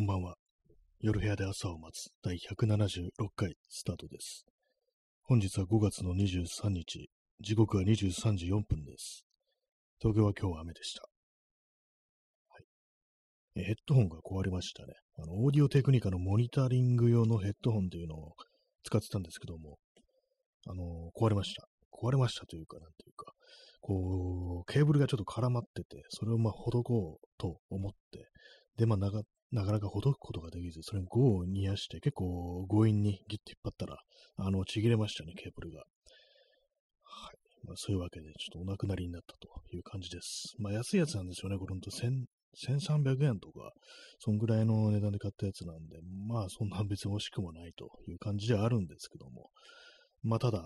こんばんは。夜部屋で朝を待つ第176回スタートです。本日は5月の23日、時刻は23時4分です。東京は今日は雨でした。はい、ヘッドホンが壊れましたね。あの、オーディオテクニカのモニタリング用のヘッドホンというのを使ってたんですけども、あの、壊れました。壊れましたというか、なんていうか、こう、ケーブルがちょっと絡まってて、それをまあ、ほどこうと思って、で、まあ、なかなかほどくことができず、それに5を煮やして、結構強引にギュッと引っ張ったら、あの、ちぎれましたね、ケーブルが。はい。まあ、そういうわけで、ちょっとお亡くなりになったという感じです。まあ、安いやつなんですよね、これほんと1300円とか、そんぐらいの値段で買ったやつなんで、まあ、そんな別に惜しくもないという感じではあるんですけども、まあ、ただ、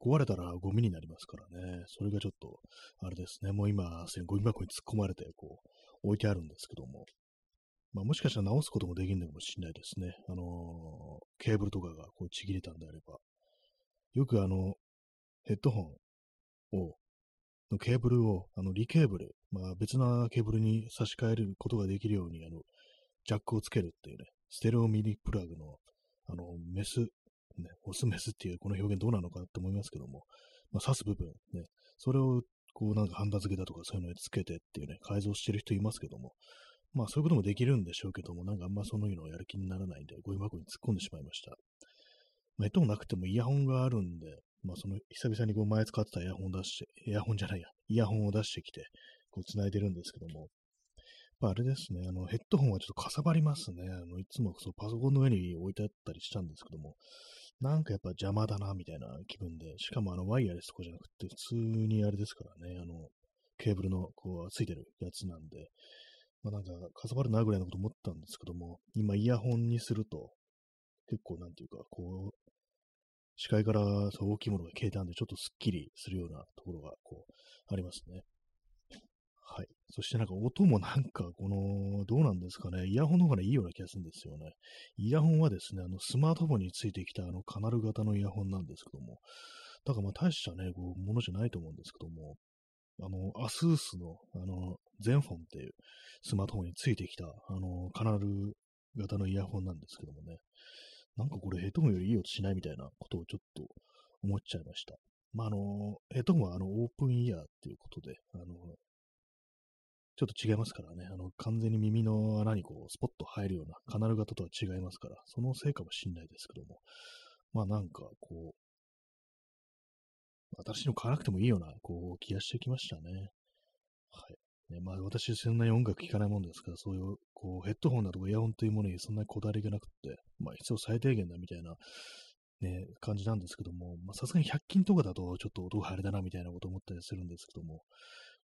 壊れたらゴミになりますからね。それがちょっと、あれですね。もう今、ゴミ箱に突っ込まれて、こう、置いてあるんですけども。まあ、もしかしたら直すこともできるのかもしれないですね。あのー、ケーブルとかがこうちぎれたんであれば。よくあの、ヘッドホンを、のケーブルを、あの、リケーブル、まあ別なケーブルに差し替えることができるように、あの、ジャックをつけるっていうね、ステレオミニプラグの、あの、メス、ね、オスメスっていうこの表現どうなのかなって思いますけども、まあ、刺す部分、ね、それをこうなんかハンダ付けだとかそういうのにつけてっていうね、改造してる人いますけども、まあそういうこともできるんでしょうけども、なんかあんまそのいうのをやる気にならないんで、ゴミ箱に突っ込んでしまいました。まあ、ヘッドホンなくてもイヤホンがあるんで、まあその久々にこう前使ってたイヤホンを出して、イヤホンじゃないや、イヤホンを出してきて、こう繋いでるんですけども、まあ、あれですね、あのヘッドホンはちょっとかさばりますね。あのいつもそうパソコンの上に置いてあったりしたんですけども、なんかやっぱ邪魔だなみたいな気分で、しかもあのワイヤレスとかじゃなくて、普通にあれですからね、あのケーブルのこうついてるやつなんで、まあ、なんか、かさばるなぐらいのこと思ったんですけども、今イヤホンにすると、結構なんていうか、こう、視界からそう大きいものが消えたんで、ちょっとスッキリするようなところが、こう、ありますね。はい。そしてなんか音もなんか、この、どうなんですかね。イヤホンの方が、ね、いいような気がするんですよね。イヤホンはですね、あの、スマートフォンについてきたあの、カナル型のイヤホンなんですけども、だからまあ大したね、こう、ものじゃないと思うんですけども、あの、アスースの、あの、ゼンフォンっていうスマートフォンについてきた、あの、カナル型のイヤホンなんですけどもね、なんかこれヘッドホンよりいい音しないみたいなことをちょっと思っちゃいました。まあ、あの、ヘッドホンはあの、オープンイヤーっていうことで、あの、ちょっと違いますからね、あの、完全に耳の穴にこう、スポッと入るようなカナル型とは違いますから、そのせいかもしんないですけども、まあなんかこう、新しいの買わなくてもいいような、こう、気がしてきましたね。はい。ね、まあ私、そんなに音楽聴かないもんですから、そういう、こう、ヘッドホンだとかイヤホンというものにそんなにこだわりがなくって、まあ必要最低限だみたいな、ね、感じなんですけども、まあさすがに100均とかだとちょっと音が入れだなみたいなこと思ったりするんですけども、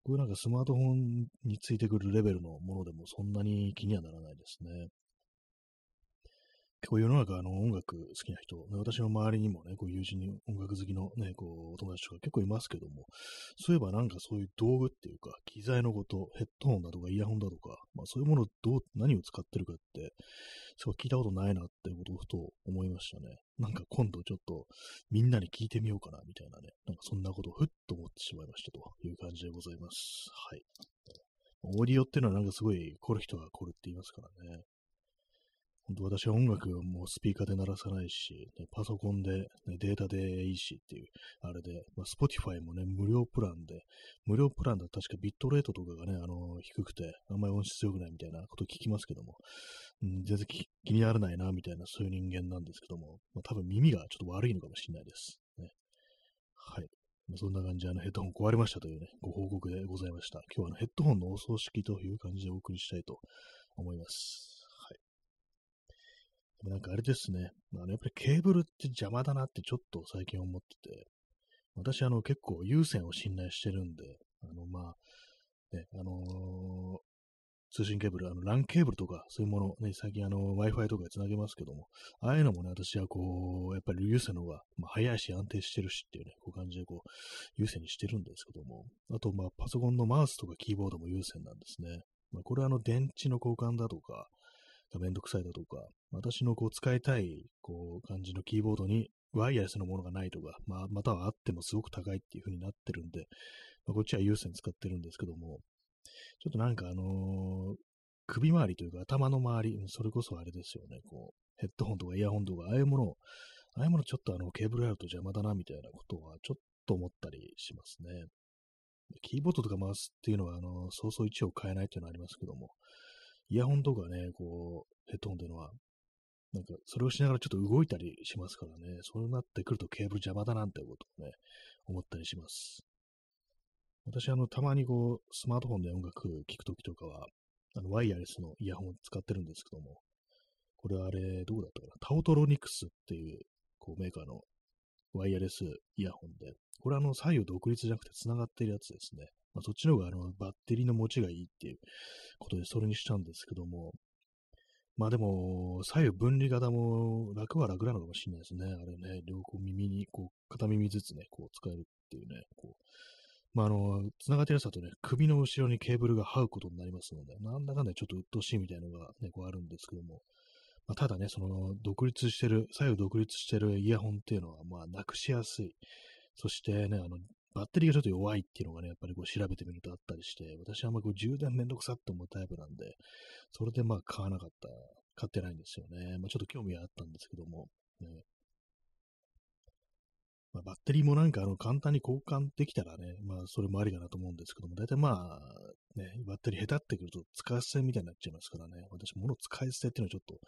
こういうなんかスマートフォンについてくるレベルのものでもそんなに気にはならないですね。結構世の中、あの、音楽好きな人、ね、私の周りにもね、こう友人に音楽好きのね、こう、友達とか結構いますけども、そういえばなんかそういう道具っていうか、機材のこと、ヘッドホンだとかイヤホンだとか、まあそういうものをどう、何を使ってるかって、そう聞いたことないなってことをふと思いましたね。なんか今度ちょっとみんなに聞いてみようかな、みたいなね、なんかそんなことをふっと思ってしまいましたという感じでございます。はい。オーディオっていうのはなんかすごい凝る人が凝るって言いますからね。本当私は音楽もうスピーカーで鳴らさないし、ね、パソコンで、ね、データでいいしっていう、あれで、まあ、Spotify もね、無料プランで、無料プランだと確かビットレートとかがね、あの、低くて、あんまり音質良くないみたいなこと聞きますけども、うん、全然気にならないな、みたいな、そういう人間なんですけども、まあ、多分耳がちょっと悪いのかもしれないです。ね、はい。まあ、そんな感じで、あの、ヘッドホン壊れましたというね、ご報告でございました。今日はあのヘッドホンのお葬式という感じでお送りしたいと思います。なんかあれですね。あのやっぱりケーブルって邪魔だなってちょっと最近思ってて、私あの結構有線を信頼してるんで、あのまあ、ね、あのー、通信ケーブル、あの LAN ケーブルとかそういうもの、ね、最近あの Wi-Fi とかで繋げますけども、ああいうのもね、私はこう、やっぱり有線の方が、まあ、早いし安定してるしっていうね、こう感じでこう、有線にしてるんですけども、あとまあパソコンのマウスとかキーボードも有線なんですね。まあ、これはあの電池の交換だとか、めんどくさいだとか、私のこう使いたいこう感じのキーボードにワイヤレスのものがないとか、まあ、またはあってもすごく高いっていう風になってるんで、まあ、こっちは有線使ってるんですけども、ちょっとなんかあのー、首周りというか頭の周り、それこそあれですよね、こう、ヘッドホンとかイヤホンとか、ああいうものを、ああいうものちょっとあのケーブルあると邪魔だなみたいなことはちょっと思ったりしますね。キーボードとかマウスっていうのは、あの、そうそう位置を変えないっていうのはありますけども、イヤホンとかね、こう、ヘッドホンっていうのは、なんか、それをしながらちょっと動いたりしますからね、そうなってくるとケーブル邪魔だなんてことをね、思ったりします。私、あの、たまにこう、スマートフォンで音楽聴くときとかは、あの、ワイヤレスのイヤホンを使ってるんですけども、これはあれ、どこだったかな？タオトロニクスっていう、こう、メーカーのワイヤレスイヤホンで、これはあの、左右独立じゃなくて繋がってるやつですね。まあ、そっちの方があの、バッテリーの持ちがいいっていうことで、それにしたんですけども、まあでも、左右分離型も楽は楽なのかもしれないですね。あれね、両方耳に、こう、片耳ずつね、こう使えるっていうね、こう、まあ、あの、繋がってるやつだとね、首の後ろにケーブルが這うことになりますので、なんだかんだちょっと鬱陶しいみたいなのがね、こうあるんですけども、まあ、ただね、その、独立してる、左右独立してるイヤホンっていうのは、まあ、なくしやすい。そしてね、あの、バッテリーがちょっと弱いっていうのがね、やっぱりこう調べてみるとあったりして、私はあんまこう充電めんどくさって思うタイプなんで、それでまあ買わなかった、買ってないんですよね。まあちょっと興味はあったんですけども、ね、まあ、バッテリーもなんかあの簡単に交換できたらね、まあそれもありかなと思うんですけども、大体まあ、ね、バッテリー下手ってくると使い捨てみたいになっちゃいますからね、私物使い捨てっていうのはちょっと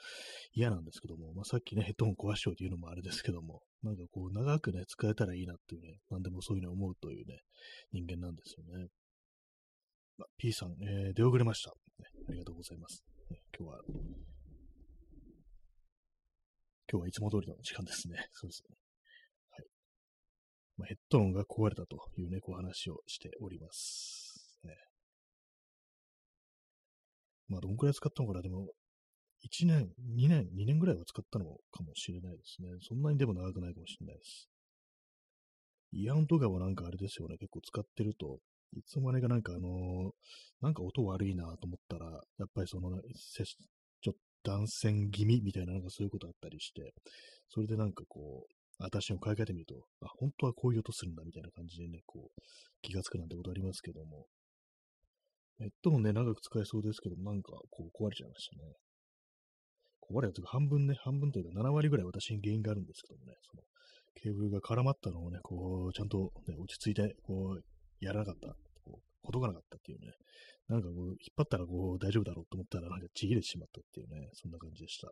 嫌なんですけども、まあさっきね、ヘッドホン壊しようというのもあれですけども、なんかこう長くね、使えたらいいなっていうね、なんでもそういうの思うというね、人間なんですよね。まあ、P さん、えー、出遅れました、ね。ありがとうございます。ね、今日は、今日はいつも通りの時間ですね。そうですね。まあ、ヘッドホンが壊れたというね、こう話をしております。ね、まあ、どんくらい使ったのかなでも、1年、2年、2年ぐらいは使ったのかもしれないですね。そんなにでも長くないかもしれないです。イヤホンとかもなんかあれですよね、結構使ってると、いつの間にかなんかあの、なんか音悪いなと思ったら、やっぱりその、ちょっと断線気味みたいななんかそういうことあったりして、それでなんかこう、私を買い替えてみると、あ、本当はこういう音するんだみたいな感じでね、こう、気がつくなんてことありますけども、ヘッドホンね、長く使えそうですけども、なんか、こう、壊れちゃいましたね。壊れたというか、半分ね、半分というか、7割ぐらい私に原因があるんですけどもね、その、ケーブルが絡まったのをね、こう、ちゃんと、ね、落ち着いて、こう、やらなかった、こう、ほどかなかったっていうね、なんかこう、引っ張ったらこう、大丈夫だろうと思ったら、なんかちぎれてしまったっていうね、そんな感じでした。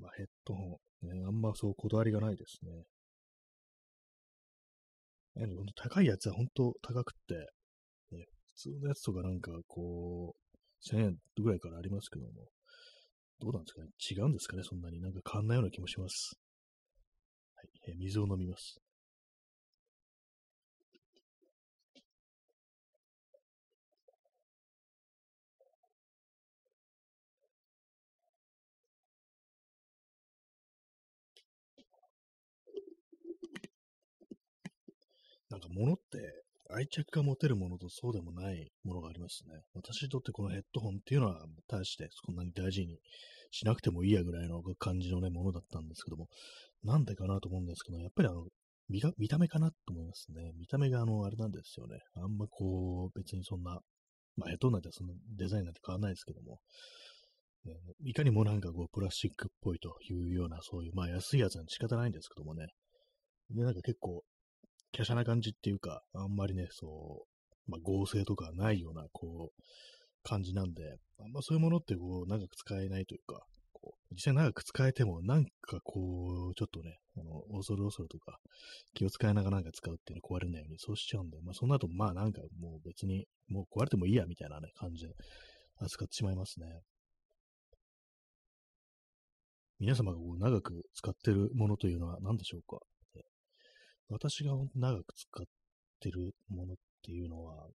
まあ、ヘッドホン、ね、あんまそうこだわりがないですね。高いやつは本当高くって、ね、普通のやつとかなんかこう、1000円ぐらいからありますけども、どうなんですかね違うんですかねそんなになんか変わんないような気もします。はい、え水を飲みます。物って愛着が持てるものとそうでもないものがありますね。私にとってこのヘッドホンっていうのは、大してそんなに大事にしなくてもいいやぐらいの感じのね、ものだったんですけども、なんでかなと思うんですけど、やっぱりあの、見見た目かなと思いますね。見た目があの、あれなんですよね。あんまこう、別にそんな、まあヘッドホンなんてそのデザインなんて変わらないですけども、ね、いかにもなんかこう、プラスチックっぽいというような、そういう、まあ安いやつは仕方ないんですけどもね。で、なんか結構、華奢な感じっていうか、あんまりね、そう、まあ、合成とかないような、こう、感じなんで、あんまそういうものってこう、長く使えないというか、こう実際長く使えても、なんかこう、ちょっとね、あの、恐る恐るとか、気を使いながらなんか使うっていうの壊れないように、そうしちゃうんで、まあ、その後、まあなんかもう別に、もう壊れてもいいや、みたいなね、感じで扱ってしまいますね。皆様がこう長く使ってるものというのは何でしょうか？私が長く使ってるものっていうのは、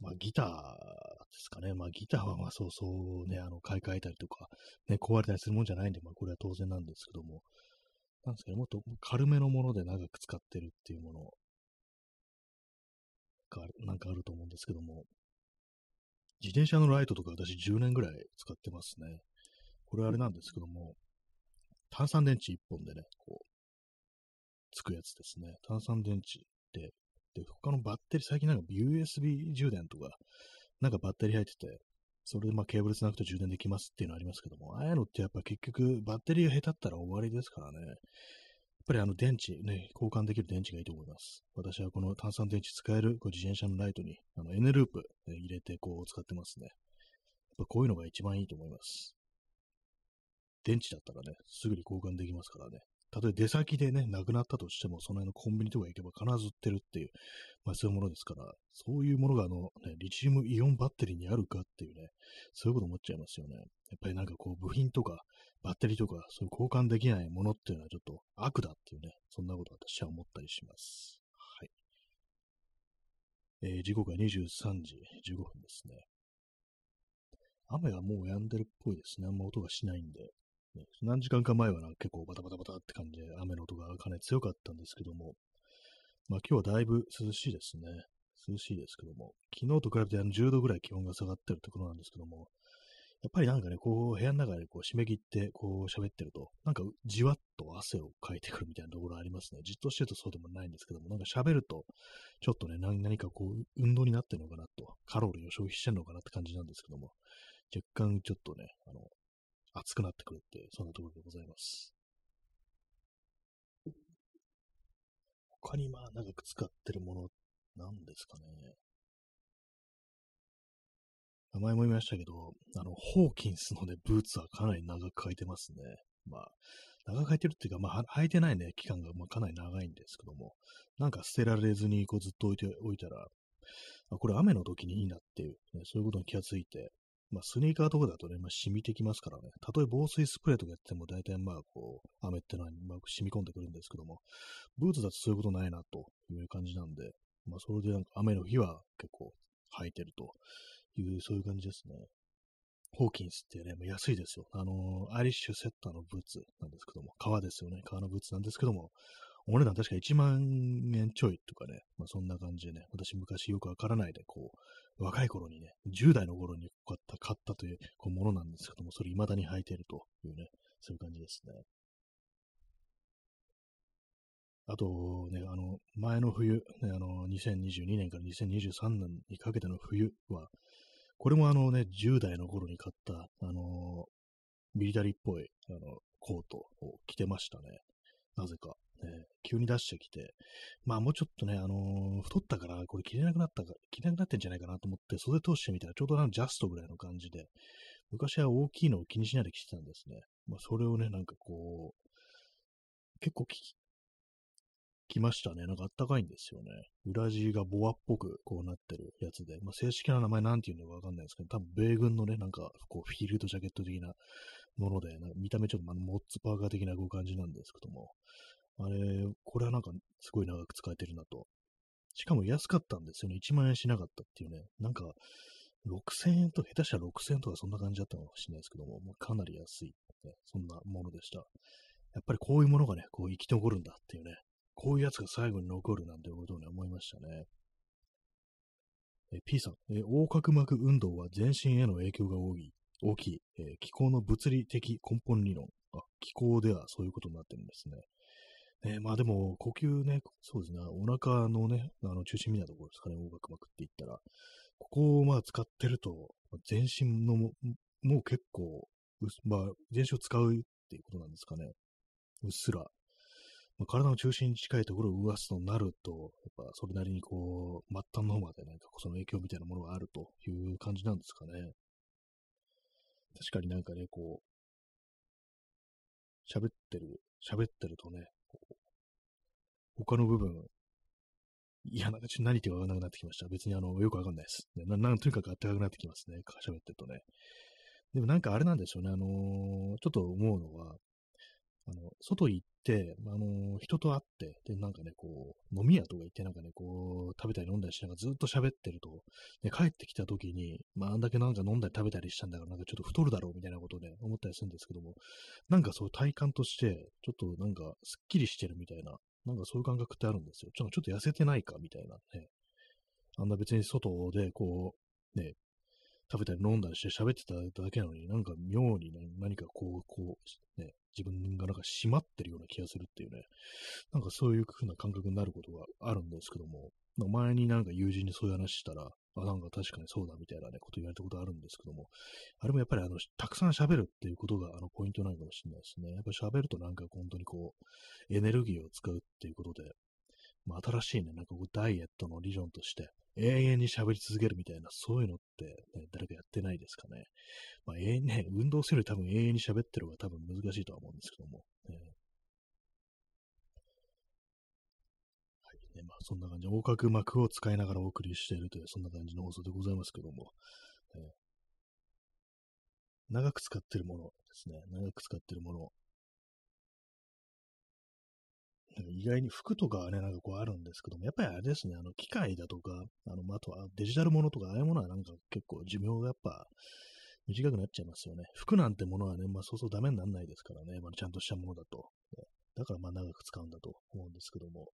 まあギターですかね。まあギターはまあそうそうね、あの買い替えたりとか、ね、壊れたりするもんじゃないんで、まあこれは当然なんですけども、なんですけど、もっと軽めのもので長く使ってるっていうものがなんかあると思うんですけども、自転車のライトとか私10年ぐらい使ってますね。これあれなんですけども、炭酸電池1本でね、こう、つくやつですね。炭酸電池で、で、他のバッテリー、最近なんか USB 充電とか、なんかバッテリー入ってて、それでまあケーブルつなぐと充電できますっていうのありますけども、ああいうのってやっぱ結局バッテリーが下手ったら終わりですからね。やっぱりあの電池、ね、交換できる電池がいいと思います。私はこの炭酸電池使えるこう自転車のライトにあの N ループ、入れてこう使ってますね。やっぱこういうのが一番いいと思います。電池だったらね、すぐに交換できますからね。たとえ出先でね、なくなったとしても、その辺のコンビニとか行けば必ず売ってるっていう、まあそういうものですから、そういうものがあの、ね、リチウムイオンバッテリーにあるかっていうね、そういうこと思っちゃいますよね。やっぱりなんかこう、部品とか、バッテリーとか、そういう交換できないものっていうのはちょっと悪だっていうね、そんなこと私は思ったりします。はい。えー、時刻は23時15分ですね。雨はもう止んでるっぽいですね。あんま音がしないんで。ね、何時間か前はなんか結構バタバタバタって感じで雨の音がかなり強かったんですけども、まあ今日はだいぶ涼しいですね。涼しいですけども、昨日と比べてあの10度ぐらい気温が下がってるところなんですけども、やっぱりなんかね、こう部屋の中でこう締め切ってこう喋ってると、なんかじわっと汗をかいてくるみたいなところありますね。じっとしてるとそうでもないんですけども、なんか喋ると、ちょっとね、何かこう運動になってるのかなと、カロリーを消費してるのかなって感じなんですけども、若干ちょっとね、あの、熱くなってくるって、そんなところでございます。他にまあ長く使ってるもの、なんですかね。名前も言いましたけど、あの、ホーキンスのね、ブーツはかなり長く履いてますね。まあ、長く履いてるっていうか、まあ、履いてないね、期間がまあかなり長いんですけども、なんか捨てられずにこうずっと置いておいたら、あこれ雨の時にいいなっていう、ね、そういうことに気がついて、まあ、スニーカーとかだとね、まあ、染みてきますからね。たとえ防水スプレーとかやっても、大体まあ、こう、雨ってのはうまく染み込んでくるんですけども、ブーツだとそういうことないな、という感じなんで、まあ、それでなんか雨の日は結構履いてるという、そういう感じですね。ホーキンスってね、もう安いですよ。あのー、アイリッシュセッターのブーツなんですけども、革ですよね。革のブーツなんですけども、お値段確か1万円ちょいとかね、まあ、そんな感じでね、私昔よくわからないで、こう、若い頃にね、10代の頃に買った買ったというこうものなんですけども、それ未だに履いているというね、そういう感じですね。あとね、あの、前の冬、ね、あの、2022年から2023年にかけての冬は、これもあのね、10代の頃に買った、あの、ミリタリーっぽい、あの、コートを着てましたね。なぜか。ね、急に出してきて、まあもうちょっとね、あのー、太ったからこれ着れなくなったか、着れなくなってんじゃないかなと思って袖通してみたらちょうどなんジャストぐらいの感じで、昔は大きいのを気にしないで着てたんですね。まあそれをね、なんかこう、結構き、来ましたね。なんかあったかいんですよね。裏地がボアっぽくこうなってるやつで、まあ、正式な名前なんていうのかわかんないですけど、多分米軍のね、なんかこうフィールドジャケット的なもので、見た目ちょっとモッツパーカー的な感じなんですけども、あれ、これはなんかすごい長く使えてるなと。しかも安かったんですよね。1万円しなかったっていうね。なんか、6000円と、下手したら6000円とかそんな感じだったのかもしれないですけども、もうかなり安い、ね、そんなものでした。やっぱりこういうものがね、こう生き残るんだっていうね、こういうやつが最後に残るなんていうことをね、思いましたね。え P さん、え横隔膜運動は全身への影響が大きい。大きい、え気候の物理的根本理論。あ、気候ではそういうことになってるんですね。え、まあでも、呼吸ね、そうですね、お腹のね、あの中心みたいなところですかね、横隔膜って言ったら、ここをまあ使ってると、全身のも、もう結構、まあ、全身を使うっていうことなんですかね。うっすら。まあ、体の中心に近いところを動かすとなると、やっぱそれなりにこう、末端の方までなんかその影響みたいなものがあるという感じなんですかね。確かになんかね、こう、喋ってる、喋ってるとね、他の部分、いや、なんかちょっと何言ってかわかんなくなってきました。別にあの、よくわかんないです。な、なん、とにかくあったかくなってきますね。喋ってるとね。でもなんかあれなんでしょうね。あのー、ちょっと思うのは、あの、外行って、あの、人と会って、で、なんかね、こう、飲み屋とか行って、なんかね、こう、食べたり飲んだりしながらずっと喋ってると、で、帰ってきた時に、まあ、あんだけなんか飲んだり食べたりしたんだから、なんかちょっと太るだろうみたいなことで、ね、思ったりするんですけども、なんかそう体感として、ちょっとなんか、すっきりしてるみたいな、なんかそういう感覚ってあるんですよ。ちょっと痩せてないかみたいなね。あんな別に外で、こう、ね、食べたり飲んだりして喋ってただけなのに、なんか妙に何かこう、こう、ね、自分がなんか閉まってるような気がするっていうね、なんかそういう風な感覚になることがあるんですけども、前になんか友人にそういう話したら、あ、なんか確かにそうだみたいなね、こと言われたことあるんですけども、あれもやっぱりあの、たくさん喋るっていうことがあの、ポイントなのかもしれないですね。やっぱり喋るとなんか本当にこう、エネルギーを使うっていうことで、まあ、新しいね、なんかこう、ダイエットの理論として、永遠に喋り続けるみたいな、そういうのって、ね、誰かやってないですかね。まあ、永遠ね、運動するより多分永遠に喋ってる方が多分難しいとは思うんですけども。ね、はいね、まあ、そんな感じで、横隔膜を使いながらお送りしているという、そんな感じの放送でございますけども。ね、長く使ってるものですね。長く使ってるもの。意外に服とかはね、なんかこうあるんですけども、やっぱりあれですね、あの、機械だとか、あの、あとはデジタルものとか、ああいうものはなんか結構寿命がやっぱ短くなっちゃいますよね。服なんてものはね、まあそうそうダメにならないですからね、まあ、ちゃんとしたものだと。だからまあ長く使うんだと思うんですけども。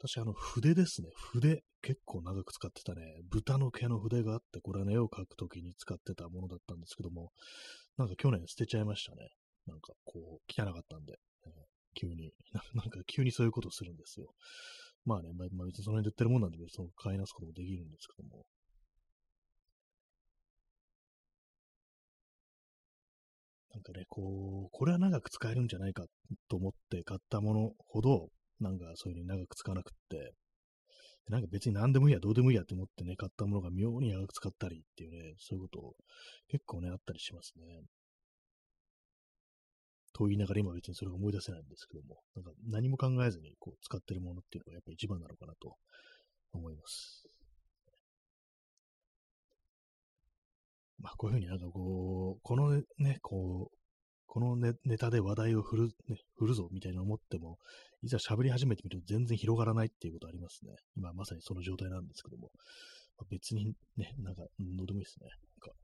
私、あの、筆ですね。筆、結構長く使ってたね。豚の毛の筆があって、これはね、絵を描くときに使ってたものだったんですけども、なんか去年捨てちゃいましたね。なんかこう、汚かったんで、えー、急に なんか急にそういうことするんですよ。まあね、まあ、別にその辺で売ってるもんなんで、その買いなすこともできるんですけども。なんかね、こう、これは長く使えるんじゃないかと思って買ったものほど、なんかそういうふうに長く使わなくって、なんか別に何でもいいや、どうでもいいやって思ってね、買ったものが妙に長く使ったりっていうね、そういうこと結構ね、あったりしますね。と言いながら今別にそれが思い出せないんですけども、なんか何も考えずにこう使ってるものっていうのがやっぱり一番なのかなと思います。まあこういうふうになんかこう、このね、こう、このネネタで話題を振る、ね、振るぞみたいな思っても、いざ喋り始めてみると全然広がらないっていうことありますね。今まさにその状態なんですけども、まあ、別にね、なんか、どうでもいいですね。なんか、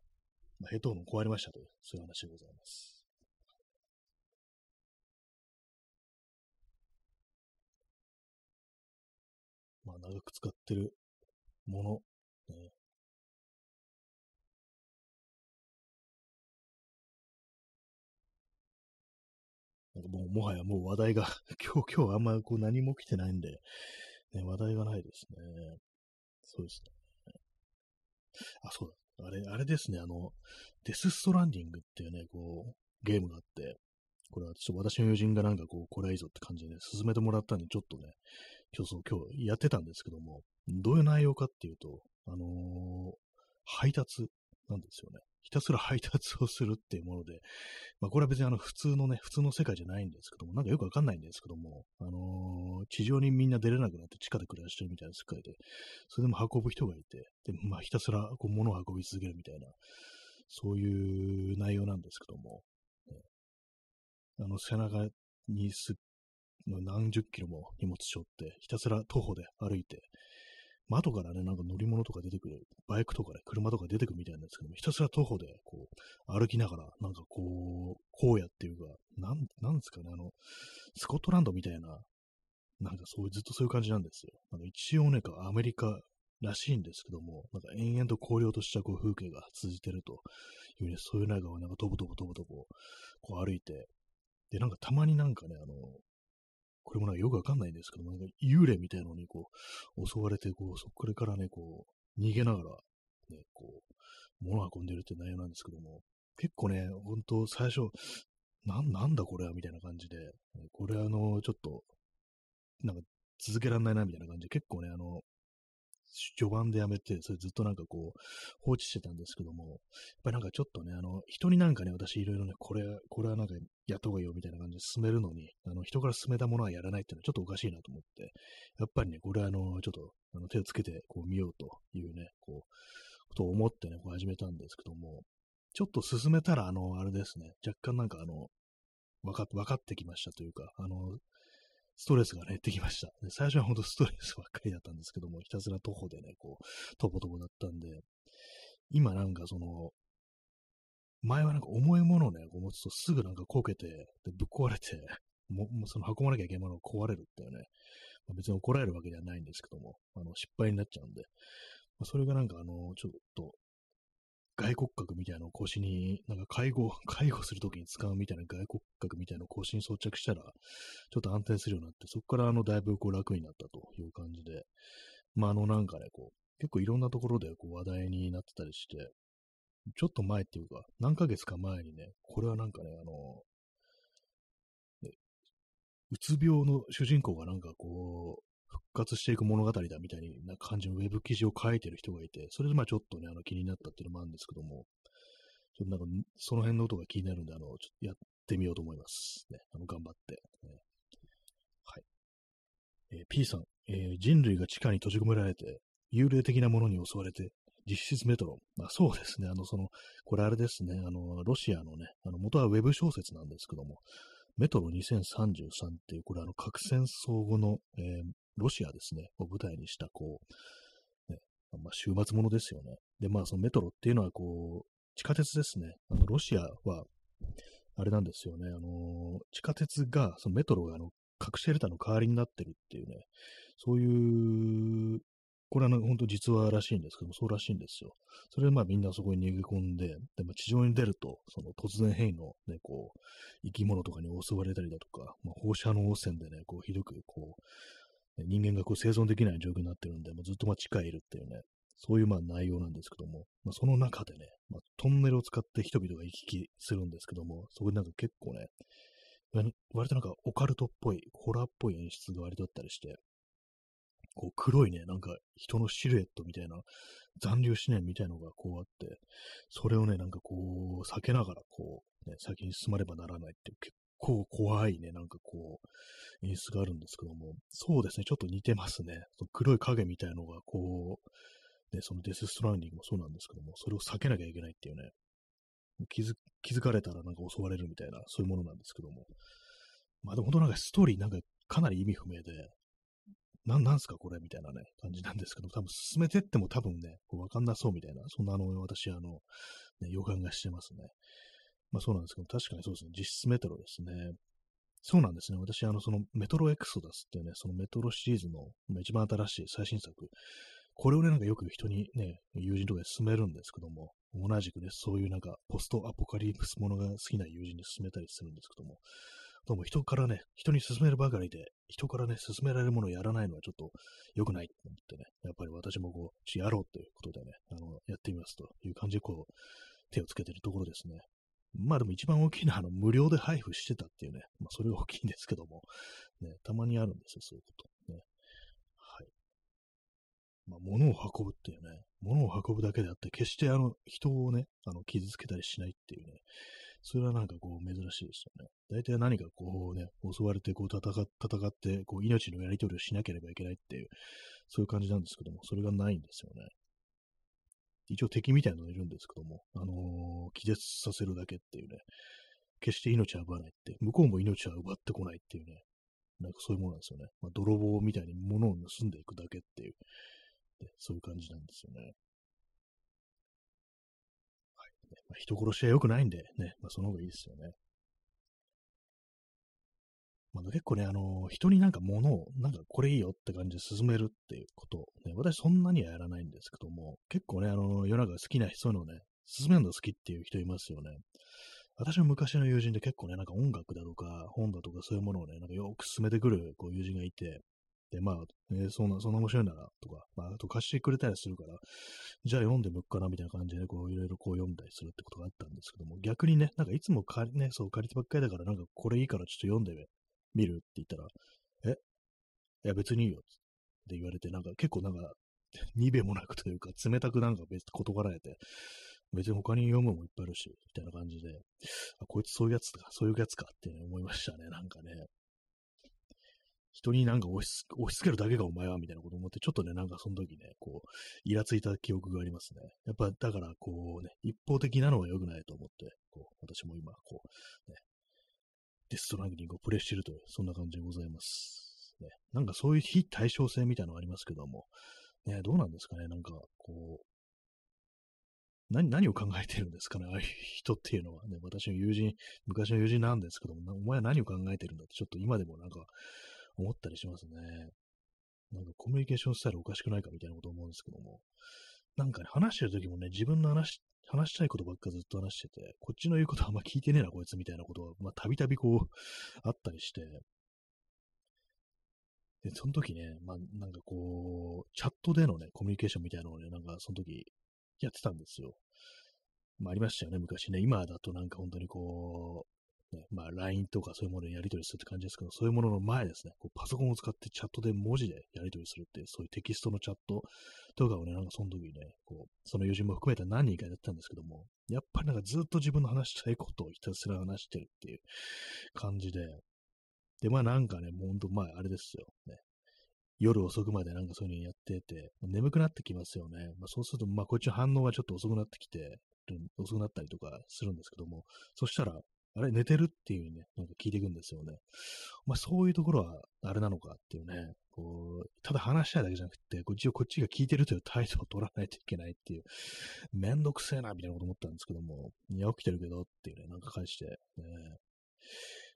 まあ、ヘッドホン壊れましたという、そういう話でございます。まあ、長く使ってるもの、ね、なんかもう、もはやもう話題が 今日、今日あんまこう何も来てないんで、ね、話題がないですね。そうですね。あ、そうだ。あれ、あれですね、あの、デスストランディングっていうね、こう、ゲームがあって、これはちょっと私の友人がなんかこう、これはいいぞって感じで、ね、進めてもらったんで、ちょっとね、今日そう、今日やってたんですけども、どういう内容かっていうと、あのー、配達なんですよね。ひたすら配達をするっていうもので、まあ、これは別にあの普通のね、普通の世界じゃないんですけども、なんかよくわかんないんですけども、あのー、地上にみんな出れなくなって地下で暮らしてるみたいな世界で、それでも運ぶ人がいて、で、まあ、ひたすらこう物を運び続けるみたいな、そういう内容なんですけども、ね、あの、背中にすっ何十キロも荷物背負って、ひたすら徒歩で歩いて、窓からね、なんか乗り物とか出てくる、バイクとかね、車とか出てくるみたいなんですけども、ひたすら徒歩で、こう、歩きながら、なんかこう、荒野っていうか、なん、なんですかね、あの、スコットランドみたいな、なんかそういう、ずっとそういう感じなんですよ。なんか一応ね、アメリカらしいんですけども、なんか延々と荒涼としたこう風景が続いてるというね、そういう中をなんかとぼとぼとぼとぼ、こう歩いて、で、なんかたまになんかね、あの、これもなんかよくわかんないんですけども、なんか幽霊みたいなのにこう、襲われて、こう、そこからね、こう、逃げながら、ね、こう、物を運んでるって内容なんですけども、結構ね、本当最初、な、なんだこれはみたいな感じで、これあの、ちょっと、なんか続けられないなみたいな感じで、結構ね、あの、序盤でやめて、それずっとなんかこう、放置してたんですけども、やっぱりなんかちょっとね、あの、人になんかね、私いろいろね、これ、これはなんかやった方がいいよみたいな感じで進めるのに、あの、人から進めたものはやらないっていうのはちょっとおかしいなと思って、やっぱりね、これはあの、ちょっと、あの、手をつけてこう見ようというね、こう、ことを思ってね、こう始めたんですけども、ちょっと進めたら、あの、あれですね、若干なんかあの、分か分かってきましたというか、あの、ストレスが、減ってきました。最初は本当ストレスばっかりだったんですけども、ひたすら徒歩でね、こう、とぼとぼだったんで、今なんかその、前はなんか重いものをね、こう持つとすぐなんかこけて、でぶっ壊れて、ももうその運ばなきゃいけないものが壊れるっていうね、まあ、別に怒られるわけではないんですけども、あの失敗になっちゃうんで、まあ、それがなんかあの、ちょっと、外骨格みたいなのを腰に、なんか介護、介護するときに使うみたいな外骨格みたいなのを腰に装着したら、ちょっと安定するようになって、そこからあの、だいぶこう楽になったという感じで、まああのなんかね、こう、結構いろんなところでこう話題になってたりして、ちょっと前っていうか、何ヶ月か前にね、これはなんかね、あの、うつ病の主人公がなんかこう、復活していく物語だみたいな感じのウェブ記事を書いてる人がいて、それでまあちょっとね、あの気になったっていうのもあるんですけども、ちょっとなんかその辺の音が気になるんで、あの、ちょっとやってみようと思います。ね、あの、頑張って。ね、はい。えー、P さん、えー、人類が地下に閉じ込められて、幽霊的なものに襲われて、実質メトロ。あそうですね。あの、その、これあれですね。あの、ロシアのね、あの、元はウェブ小説なんですけども、メトロ2033っていう、これあの、核戦争後の、えー、ロシアですね、を舞台にした、こう、ね、まあ、終末ものですよね。で、まあ、そのメトロっていうのは、こう、地下鉄ですね。あの、ロシアは、あれなんですよね、あの、地下鉄が、そのメトロが、あの、核シェルターの代わりになってるっていうね、そういうこれは本当実話らしいんですけども、そうらしいんですよ。それでまあみんなそこに逃げ込んで、でも地上に出ると、その突然変異のね、こう、生き物とかに襲われたりだとか、まあ、放射能汚染でね、こう、ひどく、こう、人間がこう生存できない状況になってるんで、もうずっとまあ地下いるっていうね、そういうまあ内容なんですけども、まあ、その中でね、まあ、トンネルを使って人々が行き来するんですけども、そこでなんか結構ね、割となんかオカルトっぽい、ホラーっぽい演出が割とあったりして、こう黒いね、なんか人のシルエットみたいな、残留思念みたいのがこうあって、それをね、なんかこう、避けながらこう、ね、先に進まねばならないっていう結構怖いね、なんかこう、演出があるんですけども、そうですね、ちょっと似てますね。その黒い影みたいのがこう、ね、そのデスストランディングもそうなんですけども、それを避けなきゃいけないっていうね、気づ気づかれたらなんか襲われるみたいな、そういうものなんですけども。まあでも本当なんかストーリーなんかかなり意味不明で、な、なんすかこれ？みたいなね、感じなんですけど、多分進めてっても多分ね、わかんなそうみたいな、そんなあの、私、あの、ね、予感がしてますね。まあそうなんですけど、確かにそうですね、実質メトロですね。そうなんですね。私、あの、そのメトロエクソダスっていうね、そのメトロシリーズの一番新しい最新作、これをね、なんかよく人にね、友人とかで勧めるんですけども、同じくね、そういうなんかポストアポカリプスものが好きな友人に勧めたりするんですけども、どうも人からね、人に勧めるばかりで、人からね、勧められるものをやらないのはちょっと良くないと思ってね、やっぱり私もこう、やろうということでね、あの、やってみますという感じでこう、手をつけてるところですね。まあでも一番大きいのは、あの、無料で配布してたっていうね、まあそれが大きいんですけども、ね、たまにあるんですよ、そういうこと。ね。はい。まあ、物を運ぶっていうね、物を運ぶだけであって、決してあの、人をね、あの、傷つけたりしないっていうね、それはなんかこう珍しいですよね。大体何かこうね、襲われてこう戦戦って、こう命のやり取りをしなければいけないっていう、そういう感じなんですけども、それがないんですよね。一応敵みたいなのがいるんですけども、あのー、気絶させるだけっていうね、決して命は奪わないって、向こうも命は奪ってこないっていうね、なんかそういうものなんですよね。まあ、泥棒みたいに物を盗んでいくだけっていう、そういう感じなんですよね。人殺しは良くないんでね、まあ、その方がいいですよね。まあ、結構ね、あの、人になんか物を、なんかこれいいよって感じで進めるっていうこと、ね、私そんなにはやらないんですけども、結構ね、あの、世の中好きな人のね、進めるの好きっていう人いますよね。私も昔の友人で結構ね、なんか音楽だとか本だとかそういうものをね、なんかよく進めてくるこう友人がいて、まあ、えー、そんな、そんな面白いんだな、とか、まあ、あと貸してくれたりするから、じゃあ読んでむっかな、みたいな感じで、こう、いろいろこう読んだりするってことがあったんですけども、逆にね、なんかいつも借り、ね、そう、借りてばっかりだから、なんかこれいいからちょっと読んでみるって言ったら、え？いや、別にいいよ、って言われて、なんか結構なんか、にべもなくというか、冷たくなんか別に断られて、別に他に読むもいっぱいあるし、みたいな感じで、あ、こいつそういうやつか、そういうやつかって、ね、思いましたね、なんかね。人になんか押し押し付けるだけがお前はみたいなこと思って、ちょっとね、なんかその時ね、こう、イラついた記憶がありますね。やっぱ、だから、こうね、一方的なのは良くないと思って、こう、私も今、こう、ね、デストランギングをプレイしているという、そんな感じでございます。ね、なんかそういう非対称性みたいなのがありますけども、ね、どうなんですかね、なんか、こう、何、何を考えてるんですかね、ああいう人っていうのはね、私の友人、昔の友人なんですけども、お前は何を考えてるんだって、ちょっと今でもなんか、思ったりしますね。なんかコミュニケーションスタイルおかしくないかみたいなこと思うんですけども、なんかね、話してる時もね、自分の話、話したいことばっかずっと話してて、こっちの言うことあんま聞いてねえな、こいつみたいなことは、まあ、たびたびこう、あったりして、で、その時ね、まあ、なんかこう、チャットでのね、コミュニケーションみたいなのをね、なんかその時やってたんですよ。まあ、ありましたよね、昔ね。今だとなんか本当にこう、ね、まあ、LINE とかそういうものでやり取りするって感じですけど、そういうものの前ですね、こうパソコンを使ってチャットで文字でやり取りするっていう、そういうテキストのチャットとかをね、なんかその時にね、こう、その友人も含めた何人かやってたんですけども、やっぱりなんかずっと自分の話したいことをひたすら話してるっていう感じで、で、まあなんかね、もうほんと、まああれですよ。ね。夜遅くまでなんかそういうのやってて、眠くなってきますよね。まあ、そうすると、まあこっちの反応がちょっと遅くなってきて、遅くなったりとかするんですけども、そしたら、あれ、寝てるっていうね、なんか聞いていくんですよね。まあ、そういうところは、あれなのかっていうね、こう、ただ話したいだけじゃなくて、こっちをこっちが聞いてるという態度を取らないといけないっていう、めんどくせえな、みたいなこと思ったんですけども、いや、起きてるけどっていうね、なんか返して、ね、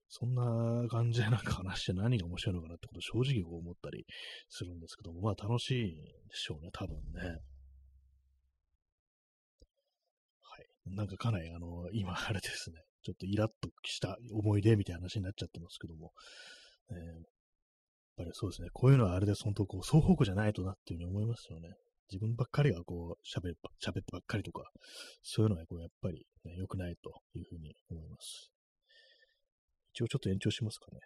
そんな感じでなんか話して何が面白いのかなってことを正直こう思ったりするんですけども、まあ楽しいでしょうね、多分ね。なんかかなりあの、今あれですね、ちょっとイラッとした思い出みたいな話になっちゃってますけども、えー、やっぱりそうですね、こういうのはあれです、本当こう、双方向じゃないとなっていうふうに思いますよね。自分ばっかりがこう、喋っ喋ってばっかりとか、そういうのはこう、やっぱり、ね、良くないというふうに思います。一応ちょっと延長しますかね。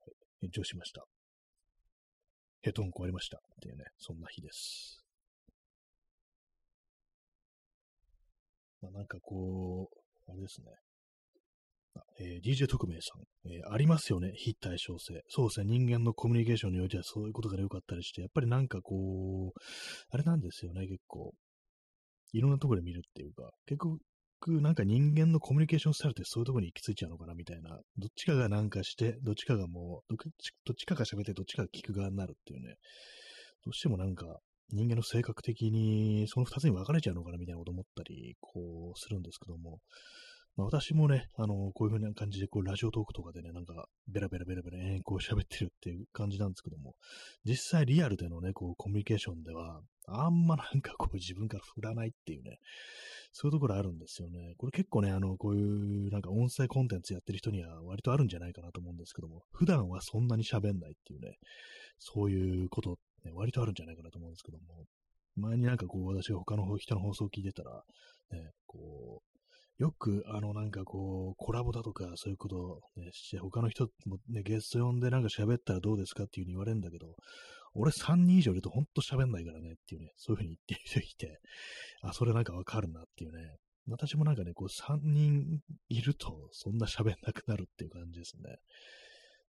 はい、延長しました。ヘッドホン壊れましたっていうね、そんな日です。まあ、なんかこう、あれですね。えー、DJ 特命さん、えー、ありますよね、非対称性。そうですね、人間のコミュニケーションにおいてはそういうことが良かったりして、やっぱりなんかこう、あれなんですよね、結構。いろんなところで見るっていうか、結局、なんか人間のコミュニケーションスタイルってそういうところに行き着いちゃうのかなみたいな。どっちかがなんかして、どっちかがもう、どっちかが喋ってどっちかが聞く側になるっていうね。どうしてもなんか、人間の性格的にその二つに分かれちゃうのかなみたいなこと思ったり、こう、するんですけども、まあ、私もね、あの、こういう風な感じで、こう、ラジオトークとかでね、なんか、ベラベラベラベラ、えこう喋ってるっていう感じなんですけども、実際リアルでのね、こう、コミュニケーションでは、あんまなんかこう、自分から振らないっていうね、そういうところあるんですよね。これ結構ね、あの、こういうなんか音声コンテンツやってる人には割とあるんじゃないかなと思うんですけども、普段はそんなに喋んないっていうね、そういうことね、割とあるんじゃないかなと思うんですけども、前になんかこう、私が他の人の放送を聞いてたら、ね、こう、よく、あの、なんかこう、コラボだとか、そういうことを、ね、して、他の人もね、ゲスト呼んでなんか喋ったらどうですかっていう風に言われるんだけど、俺3人以上いるとほんと喋んないからねっていうね、そういう風に言ってる人いて、あ、それなんかわかるなっていうね。私もなんかね、こう3人いるとそんな喋んなくなるっていう感じですね。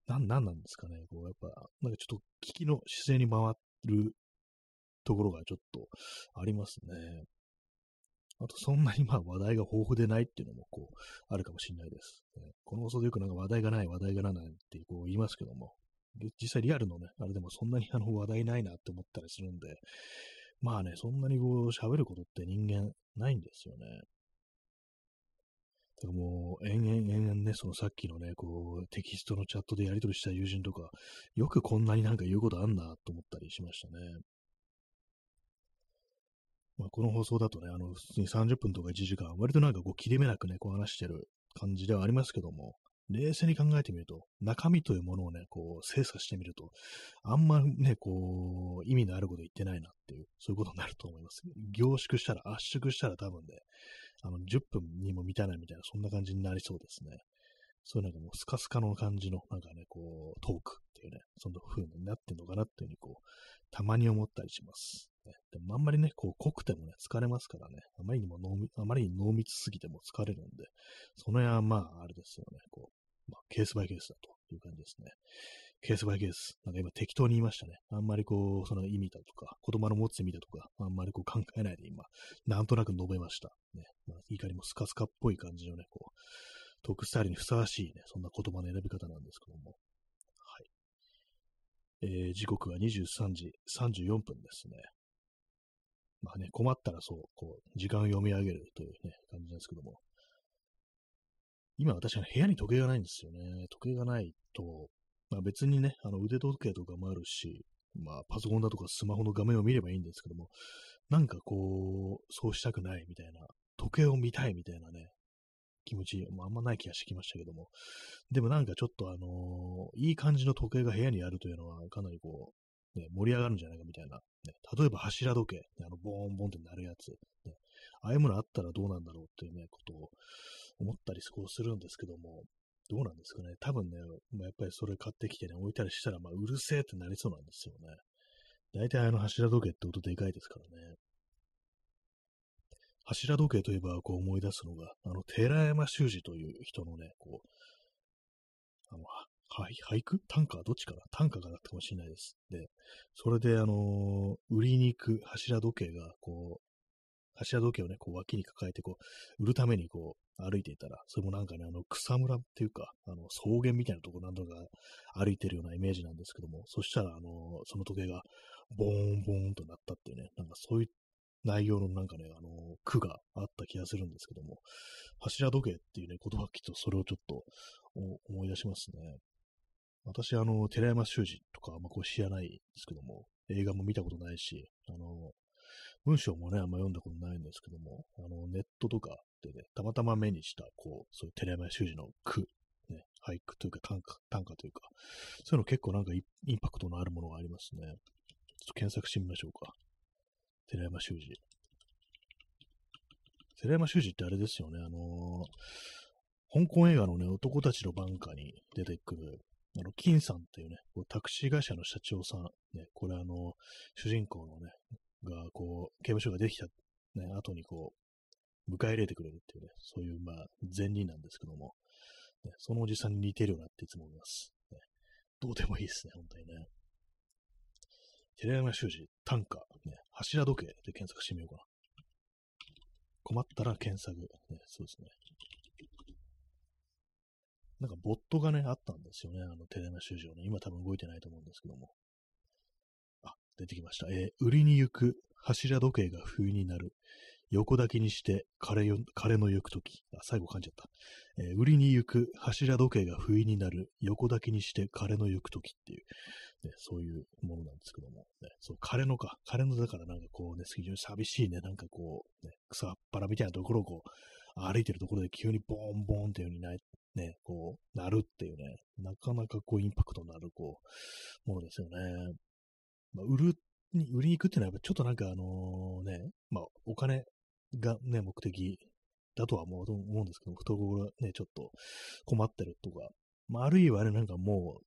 なん、なんなんですかね。こう、やっぱ、なんかちょっと聞きの姿勢に回っるところがちょっとありますね。あと、そんなにまあ話題が豊富でないっていうのも、こう、あるかもしれないです。ね、この放送でよくなんか話題がない、話題がないってこう言いますけども、実際リアルのね、あれでもそんなにあの話題ないなって思ったりするんで、まあね、そんなにこう喋ることって人間ないんですよね。だからもう、延々延々ね、そのさっきのね、こう、テキストのチャットでやり取りした友人とか、よくこんなになんか言うことあんなと思ったりしましたね。まあ、この放送だとね、あの、普通に30分とか1時間、割となんかこう、切れ目なくね、こう話してる感じではありますけども、冷静に考えてみると、中身というものをね、こう、精査してみると、あんまね、こう、意味のあること言ってないなっていう、そういうことになると思います。凝縮したら、圧縮したら多分ね、あの、10分にも満たないみたいな、そんな感じになりそうですね。そういうなんかもうスカスカの感じの、なんかね、こう、トークっていうね、そんな風になってんのかなっていうふうに、こう、たまに思ったりします。ね、でもあんまりね、こう、濃くてもね、疲れますからね、あまりにも濃、あまりに濃密すぎても疲れるんで、その辺はまあ、あれですよね、こう、まあ、ケースバイケースだという感じですね。ケースバイケース。なんか今適当に言いましたね。あんまりこう、その意味だとか、言葉の持つ意味だとか、あんまりこう考えないで今、なんとなく述べました。ね。まあ、いかにもスカスカっぽい感じのね、こう、トークスタイルにふさわしいね、そんな言葉の選び方なんですけども。はい。えー、時刻は23時34分ですね。まあね、困ったらそう、こう、時間を読み上げるというね、感じなんですけども。今私は部屋に時計がないんですよね。時計がないと、まあ別にね、あの腕時計とかもあるし、まあパソコンだとかスマホの画面を見ればいいんですけども、なんかこう、そうしたくないみたいな、時計を見たいみたいなね、気持ち、まあ、あんまない気がしてきましたけども、でもなんかちょっとあのー、いい感じの時計が部屋にあるというのは、かなりこう、ね、盛り上がるんじゃないかみたいな、ね、例えば柱時計、あの、ボーンボーンってなるやつ、ね、ああいうものあったらどうなんだろうっていうね、ことを思ったりするんですけども、どうなんですかね。多分ね、まあ、やっぱりそれ買ってきてね、置いたりしたら、まあ、うるせえってなりそうなんですよね。大体あの柱時計って音でかいですからね。柱時計といえば、こう思い出すのが、あの、寺山修司という人のね、こう、あの、俳句？短歌？どっちかな？短歌がだったかもしれないです。で、それで、あのー、売りに行く柱時計が、こう柱時計をね、こう脇に抱えて、こう、売るためにこう、歩いていたら、それもなんかね、あの、草むらっていうか、あの、草原みたいなところなんとか歩いてるようなイメージなんですけども、そしたら、あの、その時計が、ボーンボーンとなったっていうね、なんかそういう内容のなんかね、あの、句があった気がするんですけども、柱時計っていうね、言葉聞くとそれをちょっと思い出しますね。私、あの、寺山修司とかあんまこう知らないですけども、映画も見たことないし、あの、文章もね、あんま読んだことないんですけども、あの、ネットとかでね、たまたま目にした、こう、そういう寺山修司の句、ね、俳句というか短歌、短歌というか、そういうの結構なんかインパクトのあるものがありますね。ちょっと検索してみましょうか。寺山修司。寺山修司ってあれですよね、あのー、香港映画のね、男たちのバンカーに出てくる、あの、金さんっていうね、タクシー会社の社長さん、ね、これあの、主人公のね、が、こう、刑務所ができた、ね、後にこう、迎え入れてくれるっていうね、そういう、まあ、善人なんですけども、ね、そのおじさんに似てるようなっていつも思います。ね、どうでもいいですね、本当にね。寺山修司、短歌、ね、柱時計で検索してみようかな。困ったら検索。ね、そうですね。なんかボットがね、あったんですよね。あの、寺山修司をね。今多分動いてないと思うんですけども。出てきました。えー、売りに行く柱時計が冬になる。横抱きにして枯れよ枯れの行くとき。あ、最後噛んじゃった。えー、売りに行く柱時計が不意になる。横抱きにして枯れの行くときっていう。ね、そういうものなんですけども、ね、そう、枯れ野か。枯れ野だからなんかこうね、非常に寂しいね、なんかこう、ね、草っぱらみたいなところをこう、歩いてるところで急にボンボンっていう風にな、ね、こう、なるっていうね、なかなかこう、インパクトのある、こう、ものですよね。まあ、売る、売りに行くっていうのはやっぱちょっとなんかあのね、まあ、お金がね、目的だとは思うんですけど、懐がね、ちょっと困ってるとか、まあ、あるいはね、なんかもう、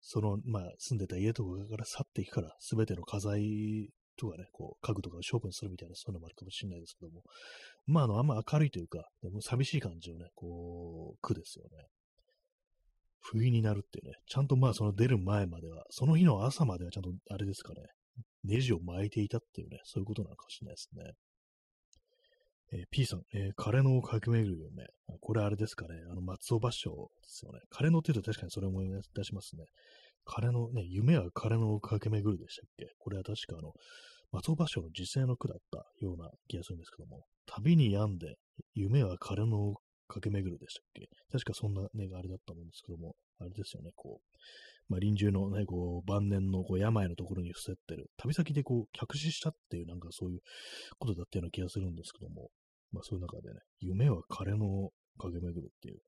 その、まあ、住んでた家とかから去っていくから、すべての家財とかね、こう、家具とかを処分するみたいな、そういうのもあるかもしれないですけども、まあ、あの、あんま明るいというか、でも寂しい感じをね、こう、苦ですよね。不意になるっていうね、ちゃんとまあ、その出る前までは、その日の朝まではちゃんと、あれですかね、ネジを巻いていたっていうね、そういうことなのかもしれないですね。えー、P さん、えー、枯れ野を駆け巡る夢。これあれですかね。あの、松尾芭蕉ですよね。枯れ野って言うと確かにそれを思い出しますね。枯れ野、ね、夢は枯れ野を駆け巡るでしたっけ？これは確かあの、松尾芭蕉の時世の句だったような気がするんですけども、旅に病んで、夢は枯れ野を駆け巡るでしたっけ？確かそんなね、あれだったと思うんですけども、あれですよね、こう、まあ、臨終のね、こう、晩年のこう病のところに伏せってる、旅先でこう、客死したっていう、なんかそういうことだったような気がするんですけども、まあそういう中でね、夢は枯れの駆け巡るっていう、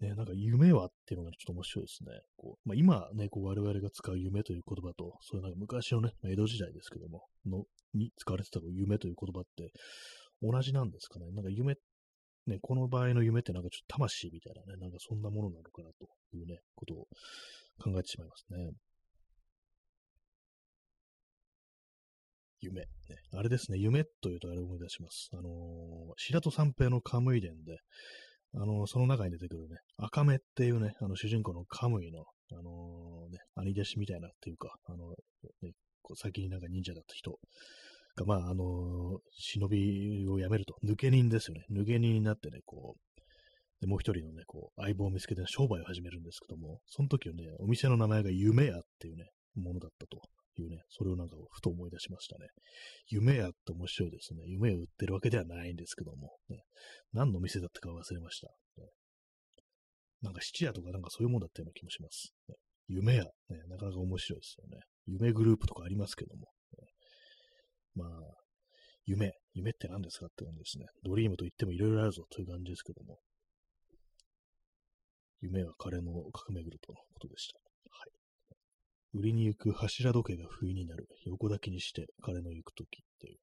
ね、なんか夢はっていうのがちょっと面白いですね。こう。まあ、今ね、こう我々が使う夢という言葉と、そういうなんか昔のね、江戸時代ですけども、の、に使われてた夢という言葉って同じなんですかね。なんか夢、ね、この場合の夢ってなんかちょっと魂みたいなね、なんかそんなものなのかなというね、ことを考えてしまいますね。夢。ね、あれですね、夢というとあれを思い出します。あのー、白戸三平のカムイ伝で、あのー、その中に出てくるね、赤目っていうね、あの主人公のカムイの、あのー、ね、兄弟子みたいなっていうか、あの、ね、こう先になんか忍者だった人が、まあ、あの忍びをやめると、抜け人ですよね。抜け人になってね、こう、で、もう一人のね、こう、相棒を見つけて商売を始めるんですけども、その時はね、お店の名前が夢屋っていうね、ものだったというね、それをなんかふと思い出しましたね。夢屋って面白いですね。夢を売ってるわけではないんですけども、ね、何の店だったか忘れました。ね、なんか質屋とかなんかそういうもんだったような気もします。ね、夢や、ね、なかなか面白いですよね。夢グループとかありますけども。まあ、夢、夢って何ですかって感じですね。ドリームと言ってもいろいろあるぞという感じですけども。夢は彼の革命ぐるとのことでした。はい。売りに行く柱時計が不意になる。横抱きにして彼の行くときっていう。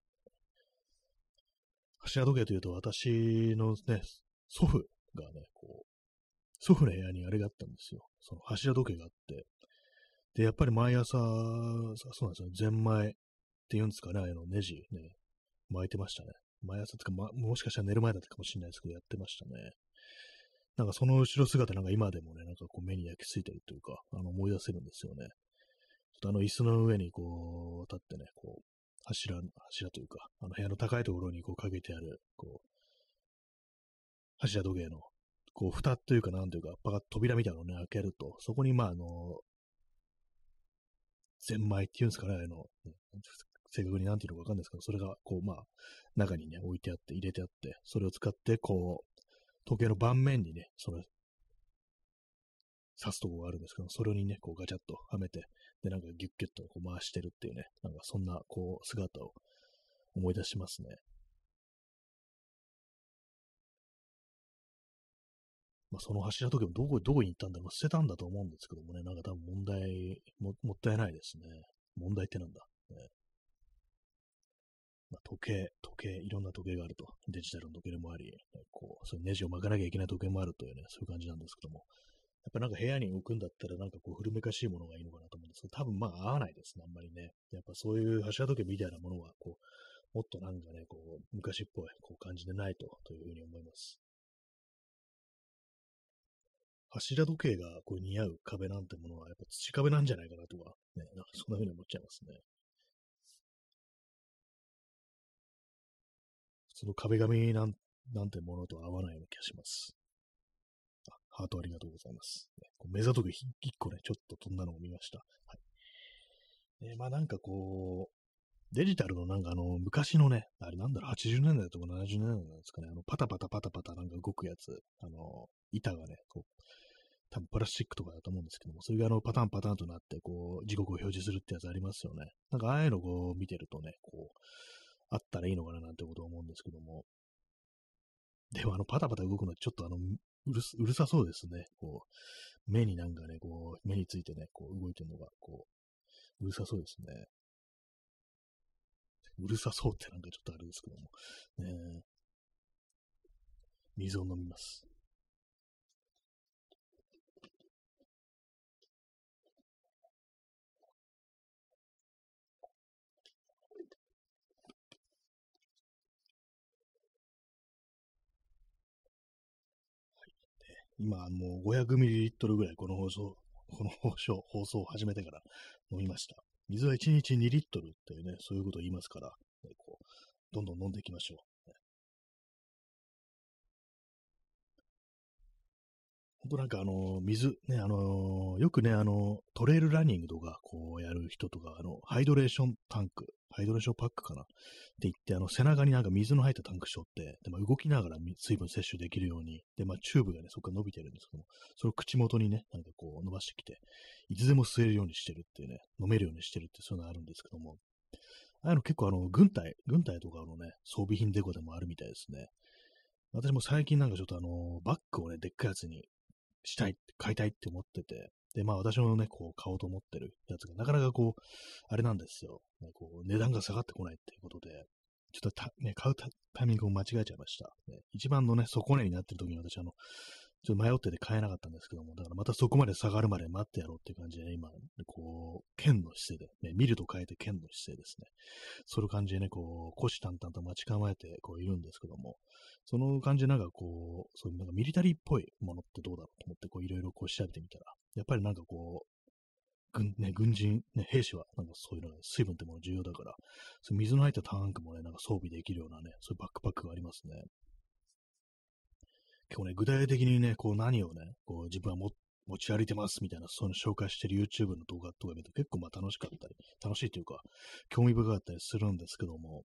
柱時計というと私のね、祖父がね、こう、祖父の部屋にあれがあったんですよ。その柱時計があって。で、やっぱり毎朝、そうなんですよ、ゼンマイっていうんですかね、あのネジね、巻いてましたね。毎朝とか、ま、もしかしたら寝る前だったかもしれないですけど、やってましたね。なんかその後ろ姿なんか今でもね、なんかこう目に焼き付いてるというか、あの思い出せるんですよね。ちょっとあの椅子の上にこう立ってね、こう、柱、柱というか、あの部屋の高いところにこうかけてある、こう、柱時計のこう、蓋というか、なんというか、パカッ扉みたいなのをね、開けると、そこに、まあ、あの、ゼンマイっていうんですかね、あの、正確になんていうのかわかんないですけど、それが、こう、まあ、中にね、置いてあって、入れてあって、それを使って、こう、時計の盤面にね、その、刺すとこがあるんですけど、それにね、こうガチャッとはめて、で、なんかギュッギュッとこう回してるっていうね、なんかそんな、こう、姿を思い出しますね。まあ、その柱時計もどこ、どこに行ったんだろう、捨てたんだと思うんですけどもね、なんか多分問題も、もったいないですね。問題ってなんだ。ねまあ、時計、時計、いろんな時計があると。デジタルの時計でもあり、こう、そういうネジを巻かなきゃいけない時計もあるというね、そういう感じなんですけども。やっぱなんか部屋に置くんだったらなんかこう古めかしいものがいいのかなと思うんですけど、多分まあ合わないですね、あんまりね。やっぱそういう柱時計みたいなものは、こう、もっとなんかね、こう、昔っぽいこう感じでないと、というふうに思います。柱時計がこう似合う壁なんてものは、やっぱ土壁なんじゃないかなとか、ね、なんかそんな風に思っちゃいますね。普通の壁紙なんなんてものと合わないような気がします。あ、ハートありがとうございます。目ざとく一個ね、ちょっと飛んだのを見ました。はい。ね、まあなんかこう、デジタルのなんかあの、昔のね、あれなんだろう、80年代とか70年代なんですかね、あの、パタパタパタパタなんか動くやつ、あの、板がね、こう、多分プラスチックとかだと思うんですけども、それがあの、パターンパターンとなって、こう、時刻を表示するってやつありますよね。なんかああいうのをこう見てるとね、こう、あったらいいのかななんてことを思うんですけども、でもあの、パタパタ動くのはちょっとあの、うるうるさそうですね。こう、目になんかね、こう、目についてね、こう動いてるのが、こう、うるさそうですね。うるさそうってなんかちょっとあれですけども。ね水を飲みます。今、もう 500ml ぐらいこの放送、この放送放送を始めてから飲みました。水は1日2リットルっていうね、そういうことを言いますから、ね、こうどんどん飲んでいきましょう。本当なんかあの、水、ね、あの、よくね、あの、トレイルランニングとか、こうやる人とか、あの、ハイドレーションタンク、ハイドレーションパックかな？って言って、あの、背中になんか水の入ったタンク背負って、で、まあ、動きながら水分摂取できるように、で、まあ、チューブがね、そこから伸びてるんですけども、それを口元にね、なんかこう伸ばしてきて、いつでも吸えるようにしてるっていうね、飲めるようにしてるってそういうのあるんですけども、ああいうの結構あの、軍隊、軍隊とかのね、装備品デコでもあるみたいですね。私も最近なんかちょっとあの、バッグをね、でっかいやつにしたい、買いたいって思ってて、で、まあ私のね、こう買おうと思ってるやつがなかなかこう、あれなんですよ。ね、こう値段が下がってこないっていうことで、ちょっとね、買うタイミングを間違えちゃいました。ね、一番のね、底値になってる時に私、あの、ちょっと迷ってて買えなかったんですけども、だからまたそこまで下がるまで待ってやろうっていう感じで、ね、今、こう、剣の姿勢で、ね、見ると変えて剣の姿勢ですね。そういう感じでね、こう、虎視眈々と待ち構えて、こう、いるんですけども、その感じでなんかこう、そういうなんかミリタリーっぽいものってどうだろうと思って、こう、いろいろこう調べてみたら、やっぱりなんかこう、軍、ね、軍人、ね、兵士は、なんかそういうのが、水分ってもの重要だから、そ水の入ったタンクもね、なんか装備できるようなね、そういうバックパックがありますね。結構ね、具体的にね、こう何をね、こう自分は持ち歩いてますみたいな、そういうの紹介してる YouTube の動画とか見ると結構まあ楽しかったり、楽しいというか、興味深かったりするんですけども、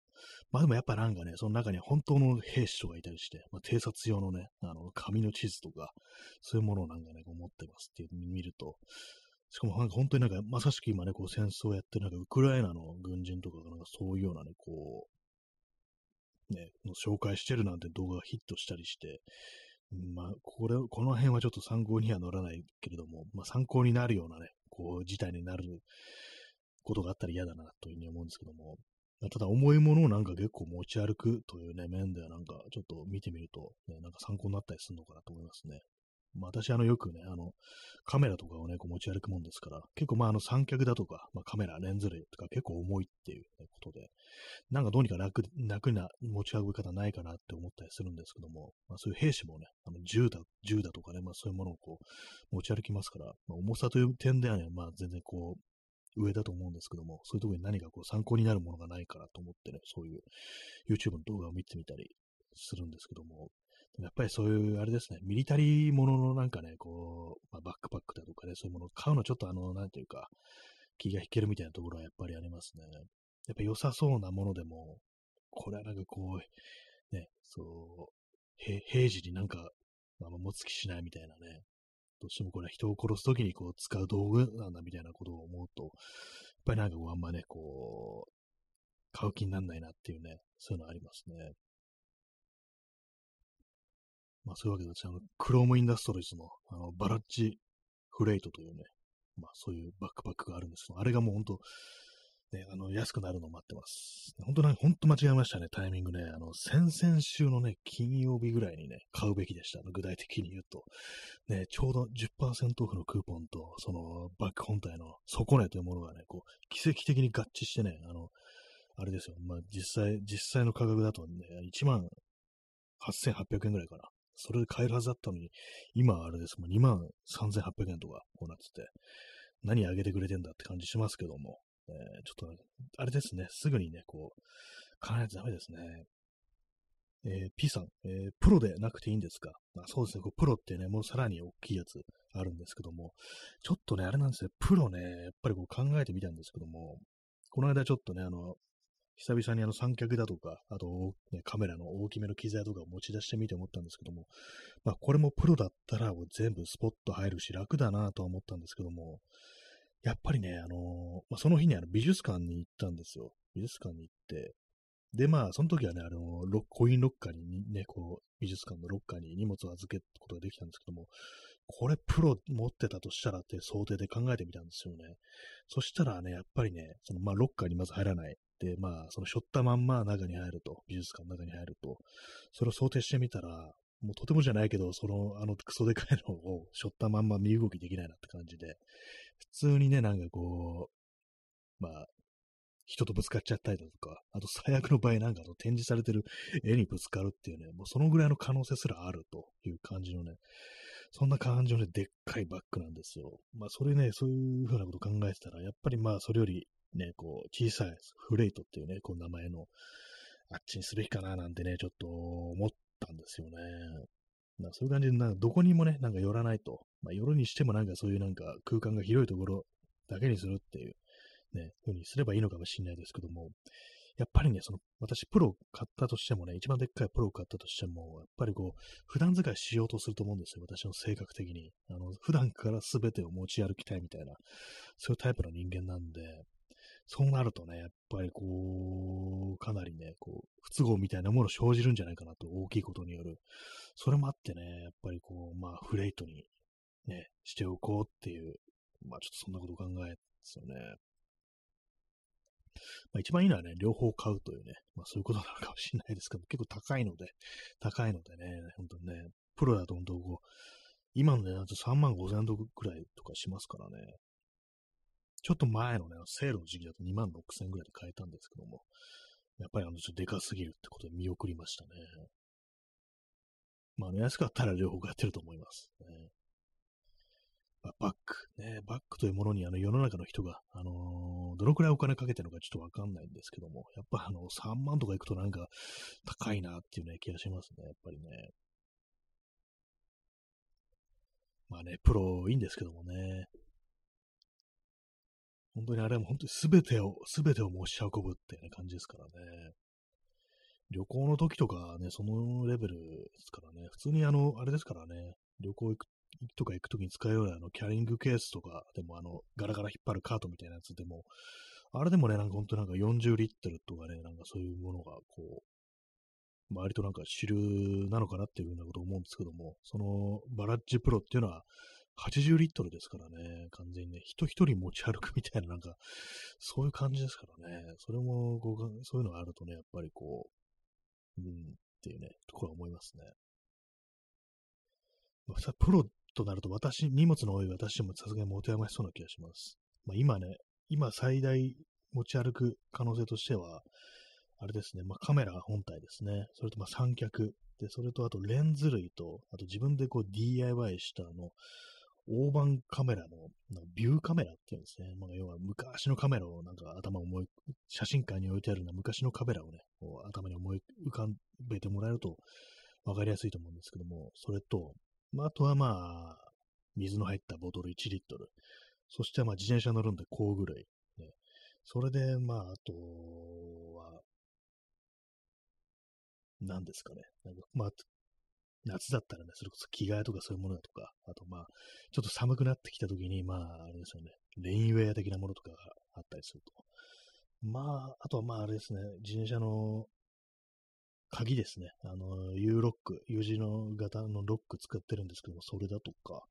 まあでもやっぱなんかね、その中に本当の兵士とかいたりして、まあ、偵察用のね、あの、紙の地図とか、そういうものをなんかね、こう持ってますっていう見ると、しかもなんか本当になんかまさしく今ね、こう戦争をやってるなんかウクライナの軍人とかがなんかそういうようなね、こう、ね、紹介してるなんて動画がヒットしたりして、まあ、これ、この辺はちょっと参考には乗らないけれども、まあ参考になるようなね、こう、事態になることがあったら嫌だなというふうに思うんですけども、まあただ重いものをなんか結構持ち歩くというね、面ではなんかちょっと見てみると、ね、なんか参考になったりするのかなと思いますね。まあ、私、あの、よくね、あの、カメラとかをね、こう持ち歩くもんですから、結構、まあ、あの、三脚だとか、まあ、カメラ、レンズ類とか結構重いっていう、ことで、なんかどうにか楽、楽な持ち運び方ないかなって思ったりするんですけども、まあ、そういう兵士もね、あの銃だ、銃だとかね、まあ、そういうものをこう、持ち歩きますから、まあ、重さという点ではね、まあ、全然こう、上だと思うんですけども、そういうところに何かこう参考になるものがないからと思ってね、そういう YouTube の動画を見てみたりするんですけども、やっぱりそういう、あれですね、ミリタリーもののなんかね、こう、まあ、バックパックだとかね、そういうものを買うのちょっとあの、なんていうか、気が引けるみたいなところはやっぱりありますね。やっぱ良さそうなものでも、これはなんかこう、ね、そう、平時になんか、まあ、持つ気しないみたいなね、どうしてもこれは人を殺すときにこう使う道具なんだみたいなことを思うと、やっぱりなんかこうあんまね、こう、買う気にならないなっていうね、そういうのありますね。まあそういうわけで、あの、クロームインダストリーズの、あの、バラッジフレイトというね、まあそういうバックパックがあるんですけど、あれがもう本当ね、あの、安くなるのを待ってます。本当なん本当間違えましたね、タイミングね。あの、先々週のね、金曜日ぐらいにね、買うべきでした。具体的に言うと。ね、ちょうど10%オフのクーポンと、その、バック本体の底値というものがね、こう、奇跡的に合致してね、あの、あれですよ。まあ、実際、実際の価格だとね、1万8800円ぐらいかな。それで買えるはずだったのに、今あれです。もう2万3800円とか、こうなってて、何上げてくれてんだって感じしますけども、えー、ちょっと、あれですね、すぐにね、こう、買わないとダメですね。えー、P さん、えー、プロでなくていいんですか？あそうですね、こうプロってね、もうさらに大きいやつあるんですけども、ちょっとね、あれなんですよ、プロね、やっぱりこう考えてみたんですけども、この間ちょっとね、あの、久々にあの三脚だとか、あと、ね、カメラの大きめの機材とかを持ち出してみて思ったんですけども、まあこれもプロだったら全部スポット入るし楽だなとは思ったんですけども、やっぱりね、あのまあ、その日にあの美術館に行ったんですよ。美術館に行って、で、まあ、その時はね、あの、コインロッカーにね、こう、美術館のロッカーに荷物を預けることができたんですけども、これプロ持ってたとしたらって想定で考えてみたんですよね。そしたらね、やっぱりね、その、まあ、ロッカーにまず入らない。で、まあ、その、しょったまんま中に入ると、美術館の中に入ると、それを想定してみたら、もうとてもじゃないけど、その、あのクソでかいのをしょったまんま身動きできないなって感じで、普通にね、なんかこう、まあ、人とぶつかっちゃったりだとか、あと最悪の場合なんかの展示されてる絵にぶつかるっていうね、もうそのぐらいの可能性すらあるという感じのね、そんな感じのね、でっかいバッグなんですよ。まあそれね、そういうふうなこと考えてたら、やっぱりまあそれよりね、こう、小さいフレイトっていうね、こう名前の、あっちにすべきかななんてね、ちょっと思ったんですよね。なそういう感じで、なんかどこにもね、なんか寄らないと。まあ、寄るにしてもなんかそういうなんか空間が広いところだけにするっていう、ね、ふうにすればいいのかもしれないですけども、やっぱりね、その、私、プロを買ったとしてもね、一番でっかいプロを買ったとしても、やっぱりこう、普段使いしようとすると思うんですよ、私の性格的に。あの、普段から全てを持ち歩きたいみたいな、そういうタイプの人間なんで、そうなるとね、やっぱりこう、かなりね、こう、不都合みたいなもの生じるんじゃないかなと、大きいことによる。それもあってね、やっぱりこう、まあ、フレイトにね、しておこうっていう、まあ、ちょっとそんなこと考えですよね。まあ、一番いいのはね、両方買うというね、まあそういうことなのかもしれないですけど、結構高いので、高いのでね、本当にね、プロだと本当こう、今の値段と3万5千円くらいとかしますからね、ちょっと前のね、セールの時期だと2万6千円ぐらいで買えたんですけども、やっぱりあの、ちょっとでかすぎるってことで見送りましたね。まあ、ね、安かったら両方買ってると思います、ね。ま、バック、ね、バックというものにあの世の中の人が、あのー、どのくらいお金かけてるのかちょっとわかんないんですけども、やっぱあの、3万とか行くとなんか高いなっていうね、気がしますね、やっぱりね。まあね、プロいいんですけどもね。本当にあれも本当に全てを、全てを持ち運ぶっていう、感じですからね。旅行の時とかね、そのレベルですからね、普通にあの、あれですからね、旅行行くとか行くときに使うようなあのキャリングケースとかでもあのガラガラ引っ張るカートみたいなやつでも、あれでもね、なんか本当なんか40リットルとかね、なんかそういうものがこう、割となんか主流なのかなっていうふうなことを思うんですけども、そのバラッジプロっていうのは80リットルですからね、完全にね、人一人持ち歩くみたいな、なんか、そういう感じですからね、それもこう、そういうのがあるとね、やっぱりこう、うん、っていうね、ところは思いますね。まあ、さプロとなると私、荷物の多い私もさすがに持て余しそうな気がします。まあ、今ね、今最大持ち歩く可能性としては、あれですね、まあ、カメラ本体ですね。それとま三脚。で、それとあとレンズ類と、あと自分でこう DIY したあの、大判カメラの、ビューカメラっていうんですね。まあ、要は昔のカメラをなんか頭を思い、写真館に置いてあるような昔のカメラをね、こう頭に思い浮かべてもらえると分かりやすいと思うんですけども、それと、まあ、あとはまあ、水の入ったボトル1リットル。そしてまあ自転車乗るんで工具類。ね、それで、まあ、あとは、何ですかね。なんかまあ、夏だったらね、それこそ着替えとかそういうものだとか、あとまあ、ちょっと寒くなってきた時に、まあ、あれですよね、レインウェア的なものとかがあったりすると。まあ、あとはまあ、あれですね、自転車の鍵ですね、あの、U ロック、U 字の型のロック使ってるんですけども、それだとか、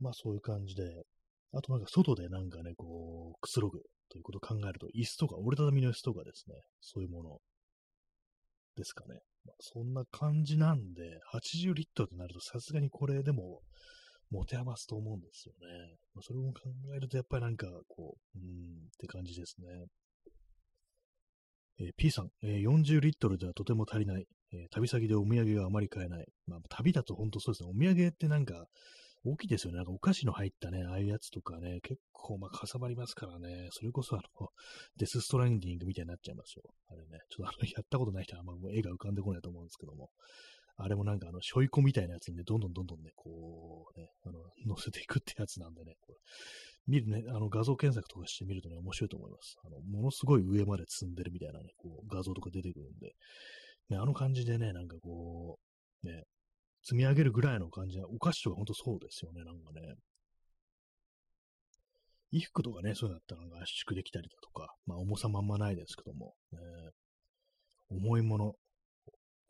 まあそういう感じで、あとなんか外でなんかね、こう、くつろぐということを考えると、椅子とか、折りたたみの椅子とかですね、そういうものですかね。そんな感じなんで、80リットルとなるとさすがにこれでも持て余すと思うんですよね。まあ、それを考えるとやっぱりなんかこう、うーんって感じですね。えー、P さん、えー、40リットルではとても足りない。えー、旅先でお土産があまり買えない。まあ、旅だと本当そうですね。お土産ってなんか、大きいですよね。なんかお菓子の入ったね、ああいうやつとかね、結構まあかさばりますからね、それこそあの、デスストランディングみたいになっちゃいますよ。あれね、ちょっとあの、やったことない人はあんまもう絵が浮かんでこないと思うんですけども、あれもなんかあの、しょいこみたいなやつにね、どんどんどんどんね、こう、ね、あの、乗せていくってやつなんでね、これ見るね、あの画像検索とかしてみるとね、面白いと思います。あの、ものすごい上まで積んでるみたいなね、こう、画像とか出てくるんで、ね、あの感じでね、なんかこう、積み上げるぐらいの感じはお菓子とかほんとそうですよね、なんかね。衣服とかね、そういうのだったら圧縮できたりだとか、まあ重さまんまないですけども、えー、重いもの、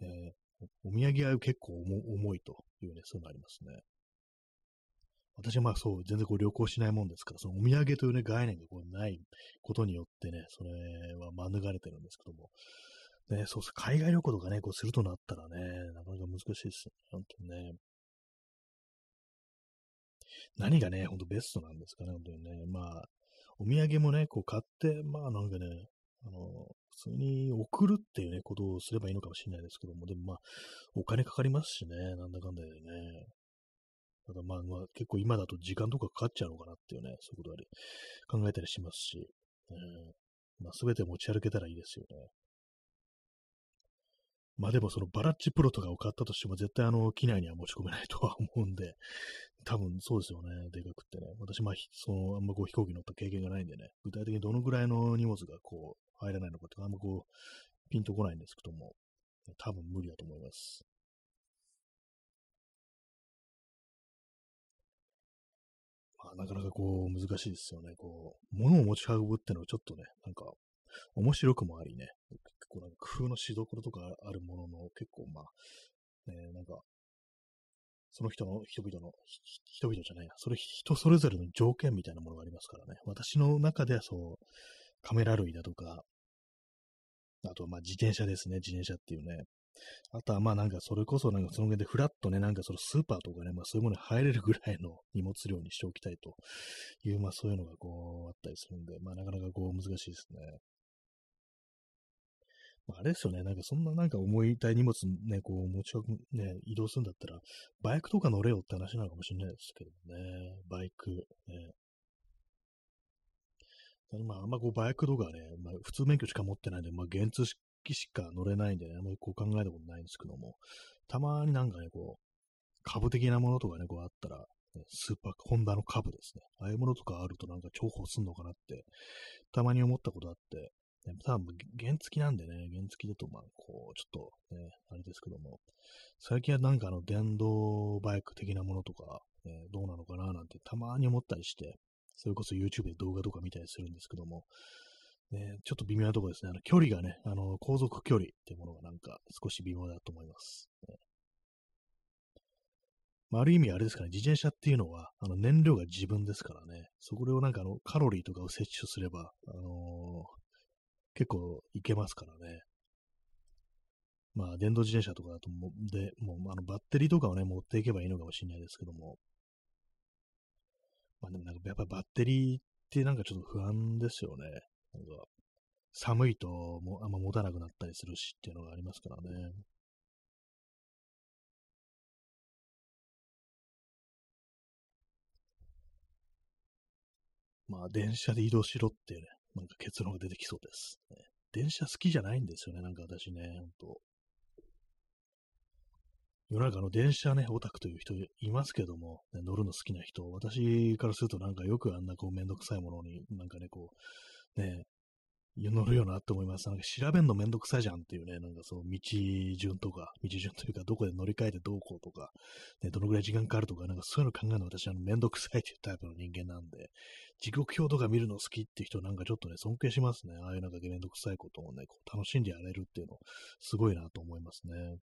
えー、お土産は結構重いというね、そういうのありますね。私はまあそう、全然こう旅行しないもんですから、そのお土産というね、概念がこうないことによってね、それは免れてるんですけども、ね、そうす、海外旅行とかね、こうするとなったらね、なかなか難しいですよね、本当にね。何がね、ほんとベストなんですかね、本当にね。まあ、お土産もね、こう買って、まあなんかね、あの、普通に送るっていうね、ことをすればいいのかもしれないですけども、でもまあ、お金かかりますしね、なんだかんだでね。ただまあ、まあ、結構今だと時間とかかかっちゃうのかなっていうね、そういうことは考えたりしますし、えー、まあ、すべて持ち歩けたらいいですよね。まあでもそのバラッチプロとかを買ったとしても絶対あの機内には持ち込めないとは思うんで、多分そうですよね、でかくってね。私まあそのあんまこう飛行機乗った経験がないんでね、具体的にどのぐらいの荷物がこう入らないのかってあんまこうピンとこないんですけども、多分無理だと思います。まあなかなかこう難しいですよね。こう、物を持ち運ぶってのはちょっとね、なんか面白くもありね、工夫のしどころとかあるものの結構まあ、ね、なんか、その人の人々の、人々じゃないな、それ人それぞれの条件みたいなものがありますからね。私の中ではそう、カメラ類だとか、あとはまあ自転車ですね、自転車っていうね。あとはまあなんかそれこそなんかその辺でフラッとね、なんかそのスーパーとかね、まあそういうものに入れるぐらいの荷物量にしておきたいという、まあそういうのがこうあったりするんで、まあなかなかこう難しいですね。あれですよね、なんかそんななんか重いたい荷物ね、こう持ち運ぶ、ね、移動するんだったら、バイクとか乗れよって話なのかもしれないですけどね、バイク、ね。まあ、あんまこうバイクとかね、まあ、普通免許しか持ってないんで、まあ、原付しか乗れないんでね、あんまりこう考えたことないんですけども、たまになんかね、こう、株的なものとかね、こうあったら、スーパー、ホンダの株ですね。ああいうものとかあるとなんか重宝すんのかなって、たまに思ったことあって、ね、多分原付きなんでね、原付きだと、まあ、こう、ちょっとね、あれですけども、最近はなんかあの、電動バイク的なものとか、ね、どうなのかななんてたまに思ったりして、それこそ YouTube で動画とか見たりするんですけども、ね、ちょっと微妙なところですね。あの、距離がね、あの、航続距離っていうものがなんか少し微妙だと思います。ねまあ、ある意味あれですかね、自転車っていうのは、あの燃料が自分ですからね、そこをなんかあのカロリーとかを摂取すれば、あのー、結構いけますからね。まあ、電動自転車とかだとも、で、もう、あの、バッテリーとかをね、持っていけばいいのかもしれないですけども。まあでもなんか、やっぱりバッテリーってなんかちょっと不安ですよね。なんか、寒いともあんま持たなくなったりするしっていうのがありますからね。まあ、電車で移動しろっていうね、なんか結論が出てきそうです。ね、電車好きじゃないんですよね、なんか私ね、ほんと。世の中の電車ね、オタクという人いますけども、ね、乗るの好きな人、私からするとなんかよくあんなこうめんどくさいものに、なんかね、こう、ね、乗るよなって思います。なんか調べんのめんどくさいじゃんっていうね、なんかその道順とか、道順というか、どこで乗り換えてどうこうとか、ね、どのぐらい時間かかるとか、なんかそういうの考えるの私はめんどくさいっていうタイプの人間なんで、時刻表とか見るの好きって人なんかちょっとね、尊敬しますね。ああいうなんかめんどくさいことをね、こう楽しんでやれるっていうの、すごいなと思いますね。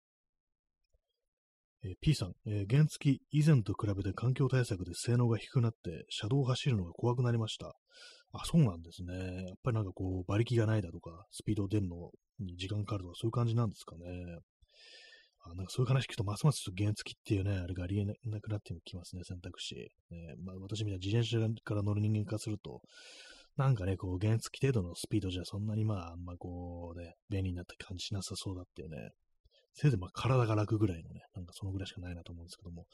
えー、P さん、えー、原付以前と比べて環境対策で性能が低くなって車道を走るのが怖くなりました。あ、そうなんですね。やっぱりなんかこう、馬力がないだとか、スピード出るのに時間かかるとか、そういう感じなんですかね。あなんかそういう話聞くと、ますます原付きっていうね、あれがありえなくなってきますね、選択肢。ねまあ、私みたいな自転車から乗る人間からすると、なんかね、こう、原付き程度のスピードじゃそんなにまあ、あんまこうね、便利になった感じしなさそうだっていうね、せいぜいまあ体が楽ぐらいのね、なんかそのぐらいしかないなと思うんですけども、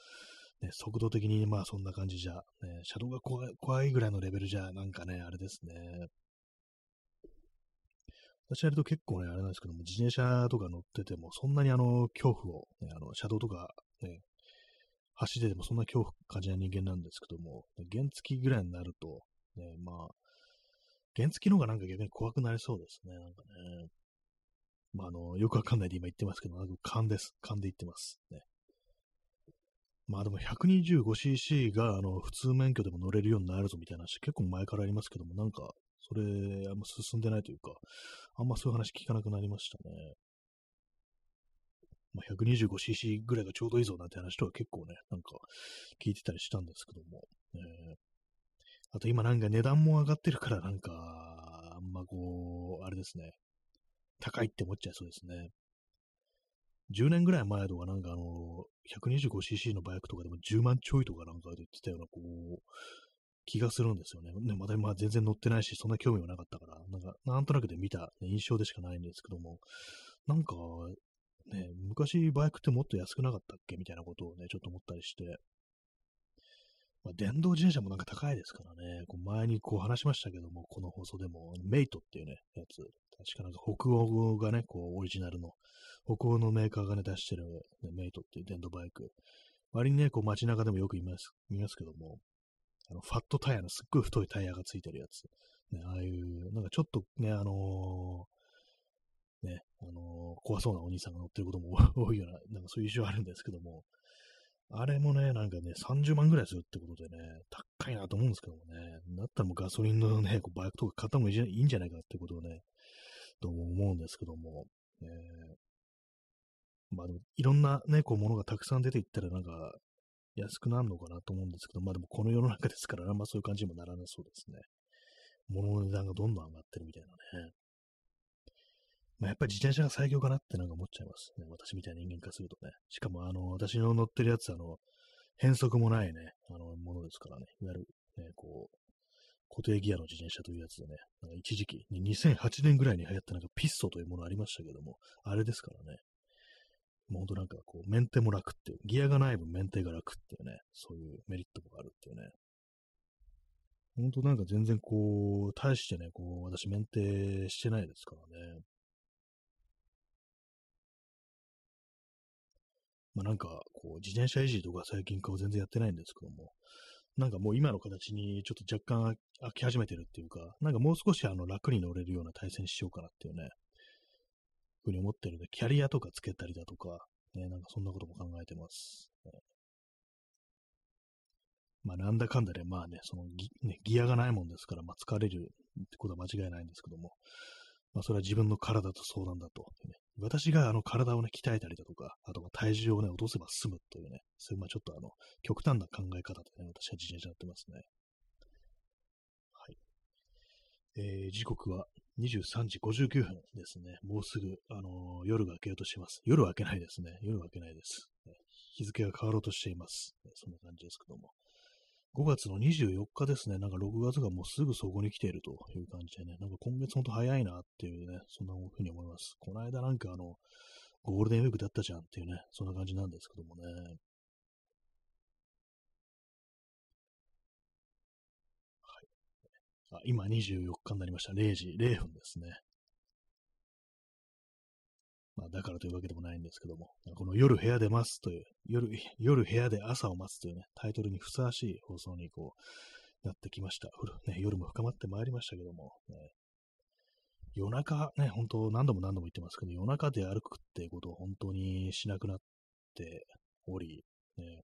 ね、速度的にまあそんな感じじゃ、ね、車道が怖い怖いぐらいのレベルじゃ、なんかね、あれですね。私やると結構ね、あれなんですけども、自転車とか乗ってても、そんなにあの、恐怖を、ね、あの、車道とか、ね、走っててもそんな恐怖感じない人間なんですけども、原付きぐらいになると、ね、まあ、原付きの方がなんか逆に怖くなりそうですね、なんかね。まあ、あの、よくわかんないで今言ってますけど、勘です。勘で言ってます。ね。まあでも 125cc があの普通免許でも乗れるようになるぞみたいな話結構前からありますけども、なんかそれあんま進んでないというか、あんまそういう話聞かなくなりましたね。まあ、125cc ぐらいがちょうどいいぞなんて話とか結構ね、なんか聞いてたりしたんですけども。えー、あと今なんか値段も上がってるからなんか、あんまこう、あれですね。高いって思っちゃいそうですね。10年ぐらい前とかなんかあの、125cc のバイクとかでも10万ちょいとかなんかで言ってたような、こう、気がするんですよね。ねまだまあ全然乗ってないし、そんな興味もなかったから、なんか、なんとなくで見た、印象でしかないんですけども、なんか、ね、昔バイクってもっと安くなかったっけ？みたいなことをね、ちょっと思ったりして、まあ、電動自転車もなんか高いですからね、こう前にこう話しましたけども、この放送でも、メイトっていうね、やつ、確かなんか北欧がね、こうオリジナルの北欧のメーカーがね、出してる、ね、メイトっていう電動バイク。割にね、こう街中でもよく見ます、見ますけども、あの、ファットタイヤのすっごい太いタイヤがついてるやつ。ね、ああいう、なんかちょっとね、あのー、ね、あのー、怖そうなお兄さんが乗ってることも 多いような、なんかそういう印象あるんですけども、あれもね、なんかね、30万ぐらいするってことでね、高いなと思うんですけどもね、だったらもうガソリンのね、こうバイクとか買った方がいいんじゃないかってことをね、と思うんですけども、えー、まあでも、いろんなね、こう、ものがたくさん出ていったら、なんか、安くなるのかなと思うんですけど、まあでも、この世の中ですから、あんまそういう感じにもならなそうですね。物の値段がどんどん上がってるみたいなね。まあ、やっぱり自転車が最強かなってなんか思っちゃいますね。私みたいな人間からするとね。しかも、あの、私の乗ってるやつ、あの、変速もないね、あの、ものですからね。いわゆる、ね、こう、固定ギアの自転車というやつでね、なんか一時期、2008年ぐらいに流行ったなんかピッソというものありましたけども、あれですからね。もうほんとなんかこう、メンテも楽っていう、ギアがない分メンテが楽っていうね、そういうメリットもあるっていうね。ほんとなんか全然こう、大してね、こう、私メンテしてないですからね。まあなんか、こう、自転車維持とか最近顔全然やってないんですけども、なんかもう今の形にちょっと若干飽き始めてるっていうか、なんかもう少しあの楽に乗れるような対戦にしようかなっていうね、ふうに思ってるんで、キャリアとかつけたりだとか、ね、なんかそんなことも考えてます。ね、まあなんだかんだで、まあね、そのギ,、ね、ギアがないもんですから、まあ疲れるってことは間違いないんですけども、まあそれは自分の体と相談だと、ね。私があの体をね、鍛えたりだとか、あとは体重をね、落とせば済むというね、そういうまあちょっとあの、極端な考え方でね、私は自転車やってますね。はい。えー、時刻は23時59分ですね。もうすぐ、あのー、夜が明けようとしてます。夜は明けないですね。夜は明けないです。日付が変わろうとしています。そんな感じですけども。5月の24日ですね。なんか6月がもうすぐそこに来ているという感じでね。なんか今月ほんと早いなっていうね、そんなふうに思います。この間なんかあの、ゴールデンウィークだったじゃんっていうね、そんな感じなんですけどもね。はいあ今24日になりました。0時0分ですね。まあ、だからというわけでもないんですけども、この夜部屋で待つという、夜、夜部屋で朝を待つというね、タイトルにふさわしい放送にこう、なってきました。ね、夜も深まってまいりましたけども、ね、夜中、ね、本当何度も何度も言ってますけど、夜中で歩くってことを本当にしなくなっており、ね、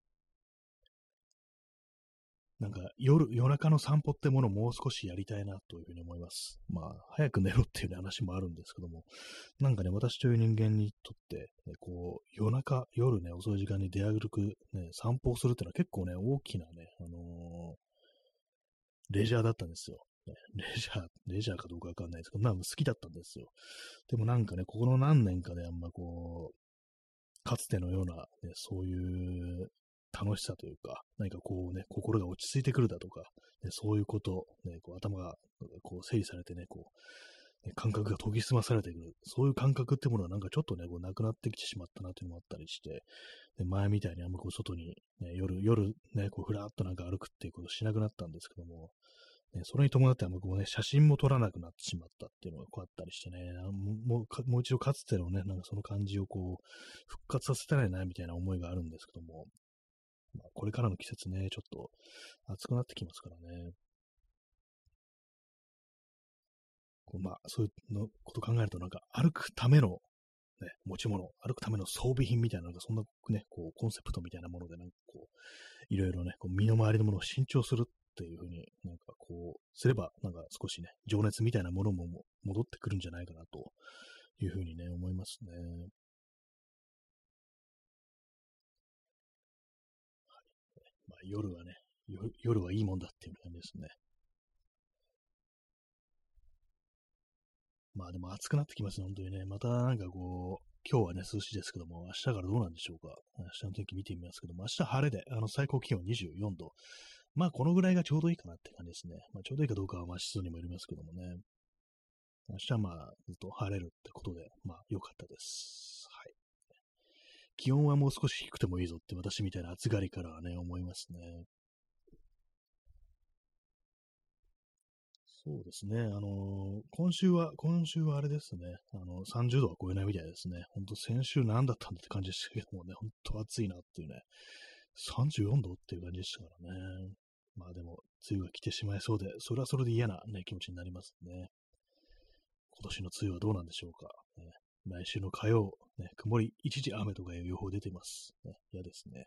なんか夜、夜中の散歩ってものをもう少しやりたいなというふうに思います。まあ、早く寝ろっていう、ね、話もあるんですけども、なんかね、私という人間にとって、ね、こう、夜中、夜ね、遅い時間に出歩く、ね、散歩をするっていうのは結構ね、大きなね、あのー、レジャーだったんですよ。ね、レジャー、レジャーかどうかわかんないですけど、まあ好きだったんですよ。でもなんかね、ここの何年かであんまこう、かつてのような、ね、そういう楽しさというか、何かこうね、心が落ち着いてくるだとか、ね、そういうこと、ね、こう頭がこう整理されてね、こう、ね、感覚が研ぎ澄まされてくる、そういう感覚ってものはなんかちょっとね、こうなくなってきてしまったなというのもあったりして、で前みたいにあんまこう外に、ね、夜、夜ね、こうふらっとなんか歩くっていうことしなくなったんですけども、ね、それに伴ってあんまこうね、写真も撮らなくなってしまったっていうのがこうあったりしてね、もうもう一度かつてのね、なんかその感じをこう、復活させたらいなみたいな思いがあるんですけども、まあ、これからの季節ね、ちょっと暑くなってきますからね。こうまあ、そういうのこと考えると、なんか歩くための、ね、持ち物、歩くための装備品みたいな、なんかそんなね、こう、コンセプトみたいなもので、なんかこう、いろいろね、こう身の回りのものを新調するっていうふうになんかこう、すれば、なんか少しね、情熱みたいなものも戻ってくるんじゃないかなというふうにね、思いますね。夜はね、夜はいいもんだっていう感じですね。まあでも暑くなってきますね、本当にね。またなんかこう、今日はね、涼しいですけども、明日からどうなんでしょうか。明日の天気見てみますけども、明日晴れで、あの、最高気温24度。まあ、このぐらいがちょうどいいかなって感じですね。まあ、ちょうどいいかどうかは、まあ、湿度にもよりますけどもね。明日はまあ、ずっと晴れるってことで、まあ、良かったです。気温はもう少し低くてもいいぞって私みたいな暑がりからはね、思いますね。そうですね。あのー、今週は、今週はあれですね。あの、30度は超えないみたいですね。ほんと先週何だったんだって感じでしたけどもね、ほんと暑いなっていうね。34度っていう感じでしたからね。まあでも、梅雨が来てしまいそうで、それはそれで嫌なね、気持ちになりますね。今年の梅雨はどうなんでしょうか。ね、来週の火曜、ね、曇り、一時雨とかいう予報出てます。ね、嫌ですね。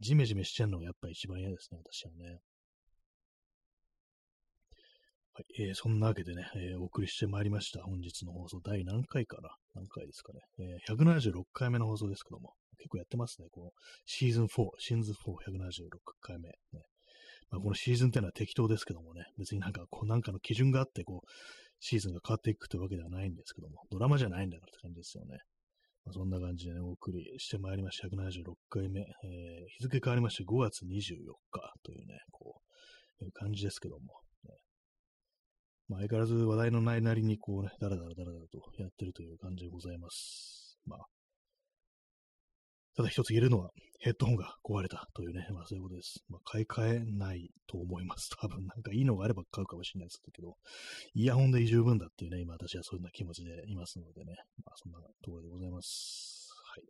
ジメジメしちゃうのがやっぱ一番嫌ですね、私はね。はい、えー、そんなわけでね、えー、お送りしてまいりました。本日の放送、第何回かな？何回ですかね。えー、176回目の放送ですけども、結構やってますね。このシーズン4、シーズン4、176回目。ねまあ、このシーズンっていうのは適当ですけどもね、別になんか、こう、なんかの基準があって、こう、シーズンが変わっていくというわけではないんですけども、ドラマじゃないんだからって感じですよね。まあ、そんな感じでね、お送りしてまいりました。176回目。えー、日付変わりまして5月24日というね、こう、いう感じですけども、ね。まあ、相変わらず話題のないなりにこうね、だらだらだらだらとやってるという感じでございます。まあ、ただ一つ言えるのは、ヘッドホンが壊れたというね、まあそういうことです。まあ買い替えないと思います。多分なんかいいのがあれば買うかもしれないですけど、イヤホンで十分だっていうね、今私はそんな気持ちでいますのでね、まあそんなところでございます。はい。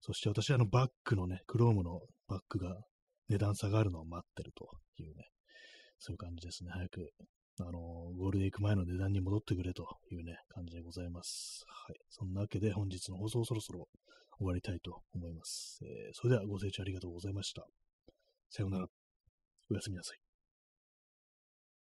そして私はあのバッグのね、クロームのバッグが値段下があるのを待ってるというね、そういう感じですね。早く、あの、ゴールデンウィーク前の値段に戻ってくれというね、感じでございます。はい。そんなわけで本日の放送そろそろ終わりたいと思います。えー、それではご清聴ありがとうございました。さようなら。おやすみなさい。